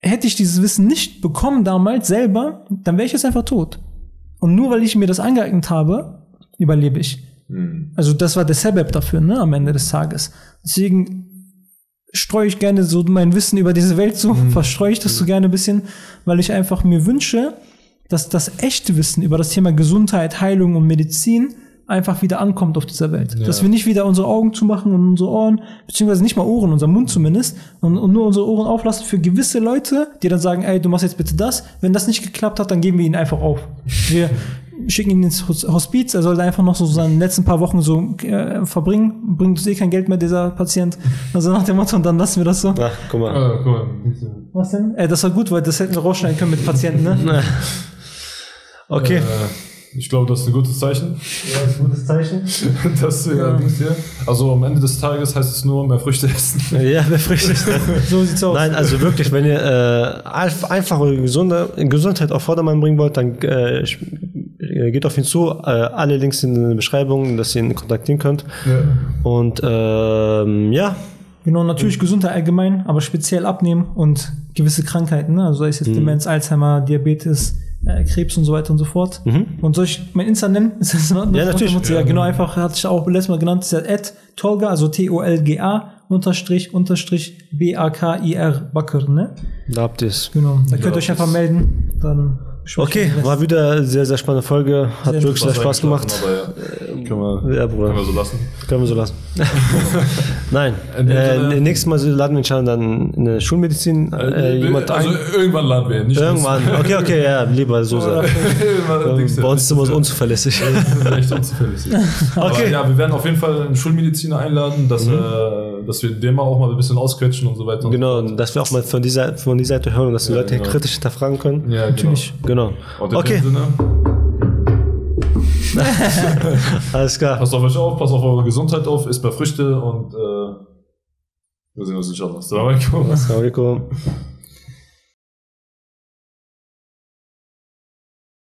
hätte ich dieses Wissen nicht bekommen damals selber, dann wäre ich jetzt einfach tot. Und nur weil ich mir das angeeignet habe, überlebe ich. Also das war der Sebeb dafür, ne, am Ende des Tages. Deswegen streue ich gerne so mein Wissen über diese Welt so, verstreue ich das so gerne ein bisschen, weil ich einfach mir wünsche, dass das echte Wissen über das Thema Gesundheit, Heilung und Medizin einfach wieder ankommt auf dieser Welt. Dass wir nicht wieder unsere Augen zumachen und unsere Ohren, beziehungsweise nicht mal Ohren, unser Mund zumindest, und, und nur unsere Ohren auflassen für gewisse Leute, die dann sagen, ey, du machst jetzt bitte das. Wenn das nicht geklappt hat, dann geben wir ihn einfach auf. Wir schicken ihn ins Hos- Hospiz, er soll da einfach noch so seine letzten paar Wochen so äh, verbringen, bringt uns eh kein Geld mehr, dieser Patient. Also nach dem Motto, und dann lassen wir das so. Ach, guck mal. Ah, guck mal. Was denn? Ey, das war gut, weil das hätten wir rausschneiden können mit Patienten, ne? Okay. Äh, ich glaube, das ist ein gutes Zeichen. Ja, das ist ein gutes Zeichen. Das, ja. Dings hier. Also am Ende des Tages heißt es nur mehr Früchte essen. Ja, befriedigt. So sieht's aus. Nein, also wirklich, wenn ihr äh, einf- einfach eure gesunde, Gesundheit auf Vordermann bringen wollt, dann äh, äh, geht auf ihn zu. Äh, alle Links in der Beschreibung, dass ihr ihn kontaktieren könnt. Und ähm, ja, Genau, natürlich Gesundheit allgemein, aber speziell abnehmen und gewisse Krankheiten, ne? also sei es Mhm. jetzt Demenz, Alzheimer, Diabetes, äh, Krebs und so weiter und so fort. Und soll ich mein Insta nennen? Ist das in Ordnung? Mhm. Ja, natürlich. Ja, ja, genau, einfach, hatte ich auch letztes Mal genannt, ist ja at Tolga, also T-O-L-G-A, unterstrich, unterstrich, B-A-K-I-R, Bakr, ne? da habt ihr es. Genau, da könnt ihr euch einfach melden, dann Okay, war wieder eine sehr, sehr spannende Folge. Hat Sehr wirklich sehr Spaß gemacht. Aber ja, können wir, Ja, Bruder. können wir so lassen. Können wir so lassen. Nein, äh, nächstes Mal laden wir inshallah dann in der Schulmedizin äh, jemand also ein. irgendwann laden wir ihn, nicht Irgendwann. Okay, okay, ja, lieber so Dings hier. Bei uns ist immer so unzuverlässig. Das ist echt unzuverlässig. Aber Okay. ja, wir werden auf jeden Fall einen Schulmediziner einladen, dass, äh, dass wir den mal auch mal ein bisschen ausquetschen und so weiter. und Genau, so dass wir auch mal von dieser, von dieser Seite hören und dass die Leute genau. kritisch hinterfragen können. Ja, natürlich. Genau. In Okay, alles klar. passt auf euch auf, passt auf eure Gesundheit auf, isst mehr Früchte und äh, wir sehen uns inshallah. Assalamu alaikum. Assalamu alaikum.